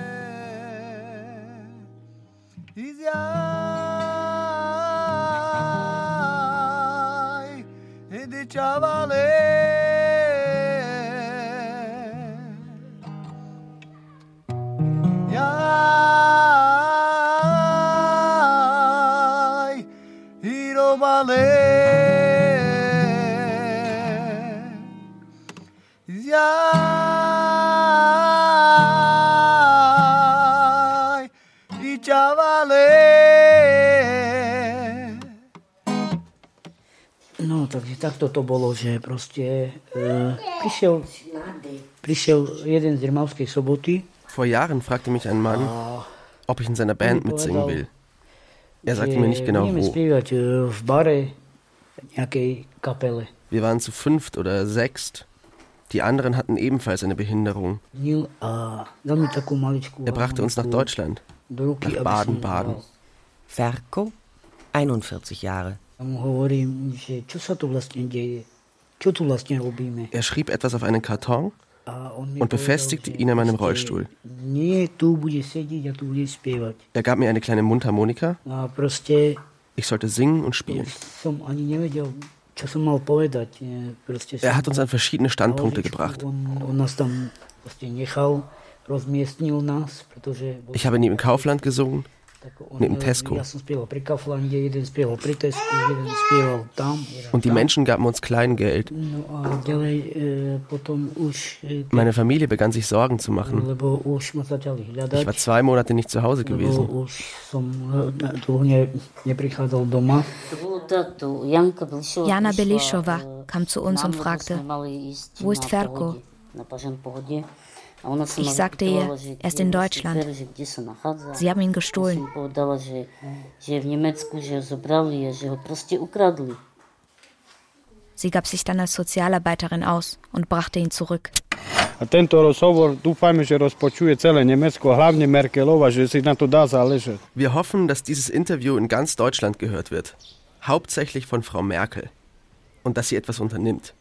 [SPEAKER 38] No, takto to bolo, že proste e, prišiel, prišiel jeden z Rimavskej soboty.
[SPEAKER 10] Vor Jahren fragte mich ein Mann, ob ich in seiner Band mitsingen will. Er sagte mir nicht genau wo. Wir waren zu fünft oder sechst. Die anderen hatten ebenfalls eine Behinderung. Er brachte uns nach Deutschland, nach Baden-Baden.
[SPEAKER 8] Ferko, 41 Jahre.
[SPEAKER 10] Er schrieb etwas auf einen Karton und befestigte ihn an meinem Rollstuhl. Er gab mir eine kleine Mundharmonika. Ich sollte singen und spielen. Er hat uns an verschiedene Standpunkte gebracht. Ich habe neben Kaufland gesungen, neben Tesco. Und die Menschen gaben uns Kleingeld. Meine Familie begann sich Sorgen zu machen. Ich war zwei Monate nicht zu Hause gewesen.
[SPEAKER 6] Jana Belischowa kam zu uns und fragte, wo ist Ferko? Ich sagte ihr, er ist in Deutschland. Sie haben ihn gestohlen. Sie gab sich dann als Sozialarbeiterin aus und brachte ihn zurück.
[SPEAKER 10] Wir hoffen, dass dieses Interview in ganz Deutschland gehört wird. Hauptsächlich von Frau Merkel. Und dass sie etwas unternimmt.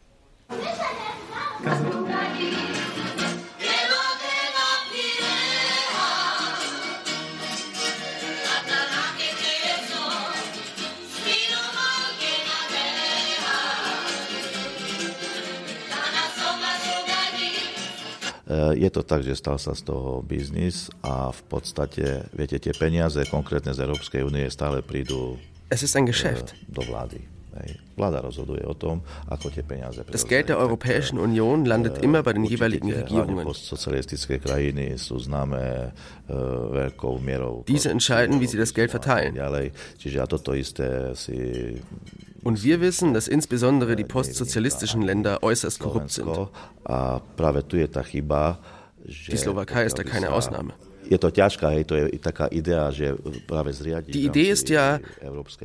[SPEAKER 19] Je to tak, že stal sa z toho biznis a v podstate, viete, tie peniaze konkrétne z Európskej únie stále prídu
[SPEAKER 10] Es ist ein Geschäft.
[SPEAKER 19] do vlády.
[SPEAKER 10] Das Geld der Europäischen Union landet immer bei den jeweiligen Regierungen. Diese entscheiden, wie sie das Geld verteilen. Und wir wissen, dass insbesondere die postsozialistischen Länder äußerst korrupt sind. Die Slowakei ist da keine Ausnahme. Die Idee ist ja,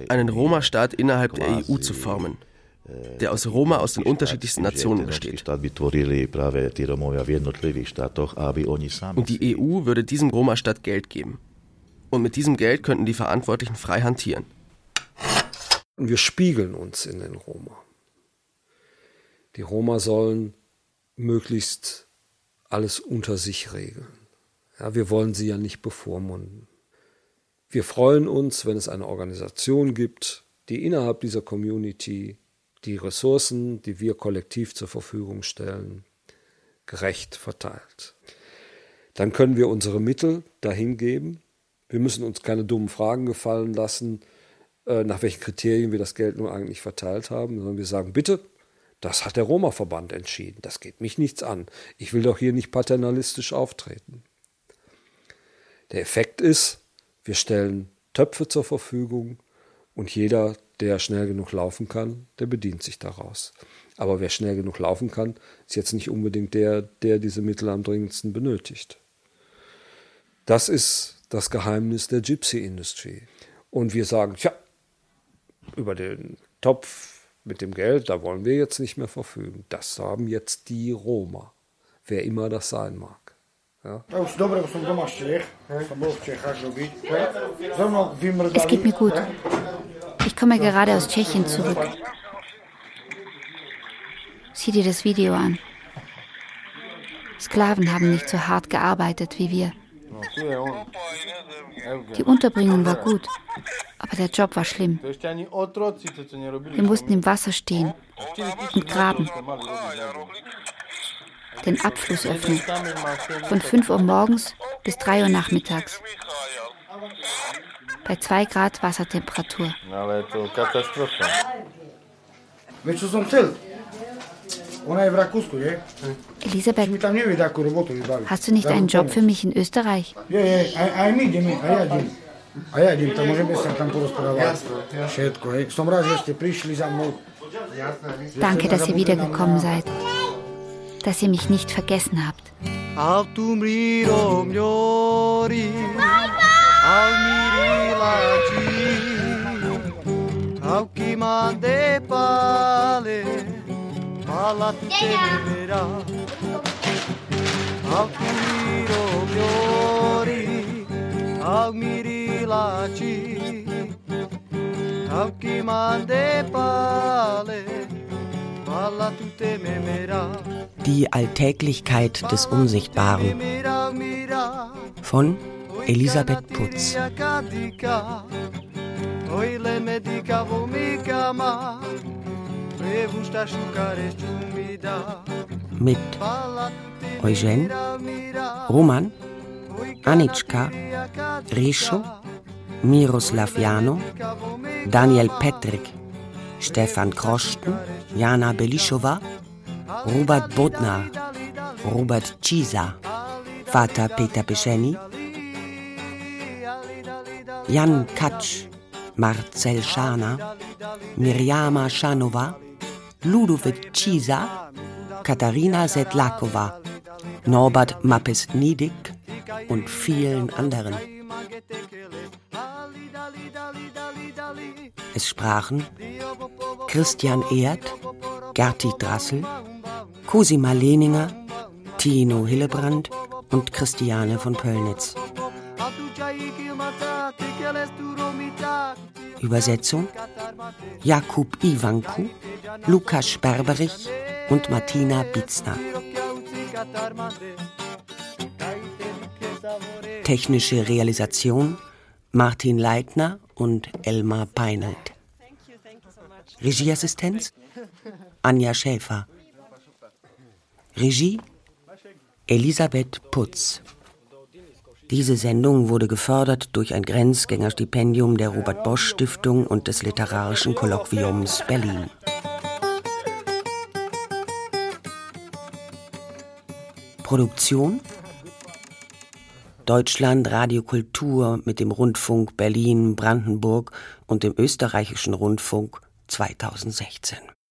[SPEAKER 10] einen Roma-Staat innerhalb der EU zu formen, der aus Roma aus den unterschiedlichsten Nationen besteht. Und die EU würde diesem Roma-Staat Geld geben. Und mit diesem Geld könnten die Verantwortlichen frei hantieren.
[SPEAKER 23] Wir spiegeln uns in den Roma. Die Roma sollen möglichst alles unter sich regeln. Ja, wir wollen sie ja nicht bevormunden. Wir freuen uns, wenn es eine Organisation gibt, die innerhalb dieser Community die Ressourcen, die wir kollektiv zur Verfügung stellen, gerecht verteilt. Dann können wir unsere Mittel dahin geben. Wir müssen uns keine dummen Fragen gefallen lassen, äh, nach welchen Kriterien wir das Geld nun eigentlich verteilt haben, sondern wir sagen, bitte, das hat der Roma-Verband entschieden, das geht mich nichts an. Ich will doch hier nicht paternalistisch auftreten. Der Effekt ist, wir stellen Töpfe zur Verfügung und jeder, der schnell genug laufen kann, der bedient sich daraus. Aber wer schnell genug laufen kann, ist jetzt nicht unbedingt der, der diese Mittel am dringendsten benötigt. Das ist das Geheimnis der Gypsy Industry. Und wir sagen, tja, über den Topf mit dem Geld, da wollen wir jetzt nicht mehr verfügen. Das haben jetzt die Roma, wer immer das sein mag.
[SPEAKER 14] Es geht mir gut. Ich komme gerade aus Tschechien zurück. Sieh dir das Video an. Sklaven haben nicht so hart gearbeitet wie wir. Die Unterbringung war gut, aber der Job war schlimm. Wir mussten im Wasser stehen und graben, den Abfluss öffnen, von 5 Uhr morgens bis 3 Uhr nachmittags. Bei 2 Grad Wassertemperatur. Elisabeth, hast du nicht einen Job für mich in Österreich? Danke, dass ihr wiedergekommen seid. Miro fiori au mirilaci Au que mande pale mala tu te memera
[SPEAKER 8] Die Alltäglichkeit des Unsichtbaren von Elisabeth Putz. Mit Eugen, Roman, Anitschka, Rischo, Miroslav Jano, Daniel Petrik, Stefan Krosten, Jana Belischowa, Robert Bodnar, Robert Cisa, Vater Peter Bescheni, Jan Katsch, Marcel Schana, Mirjama Schanova, Ludovic Cisa, Katharina Sedlakova, Norbert Mappes-Niedig und vielen anderen. Es sprachen Christian Erd, Gerti Drassel, Cosima Leninger, Tino Hillebrand und Christiane von Pöllnitz. Übersetzung Jakub Ivanku, Lukas Sperberich und Martina Bitzner. Technische Realisation Martin Leitner und Elmar Peinelt. Regieassistenz Anja Schäfer. Regie Elisabeth Putz. Diese Sendung wurde gefördert durch ein Grenzgängerstipendium der Robert Bosch Stiftung und des Literarischen Kolloquiums Berlin. Produktion Deutschland Radio Kultur mit dem Rundfunk Berlin, Brandenburg und dem österreichischen Rundfunk 2016.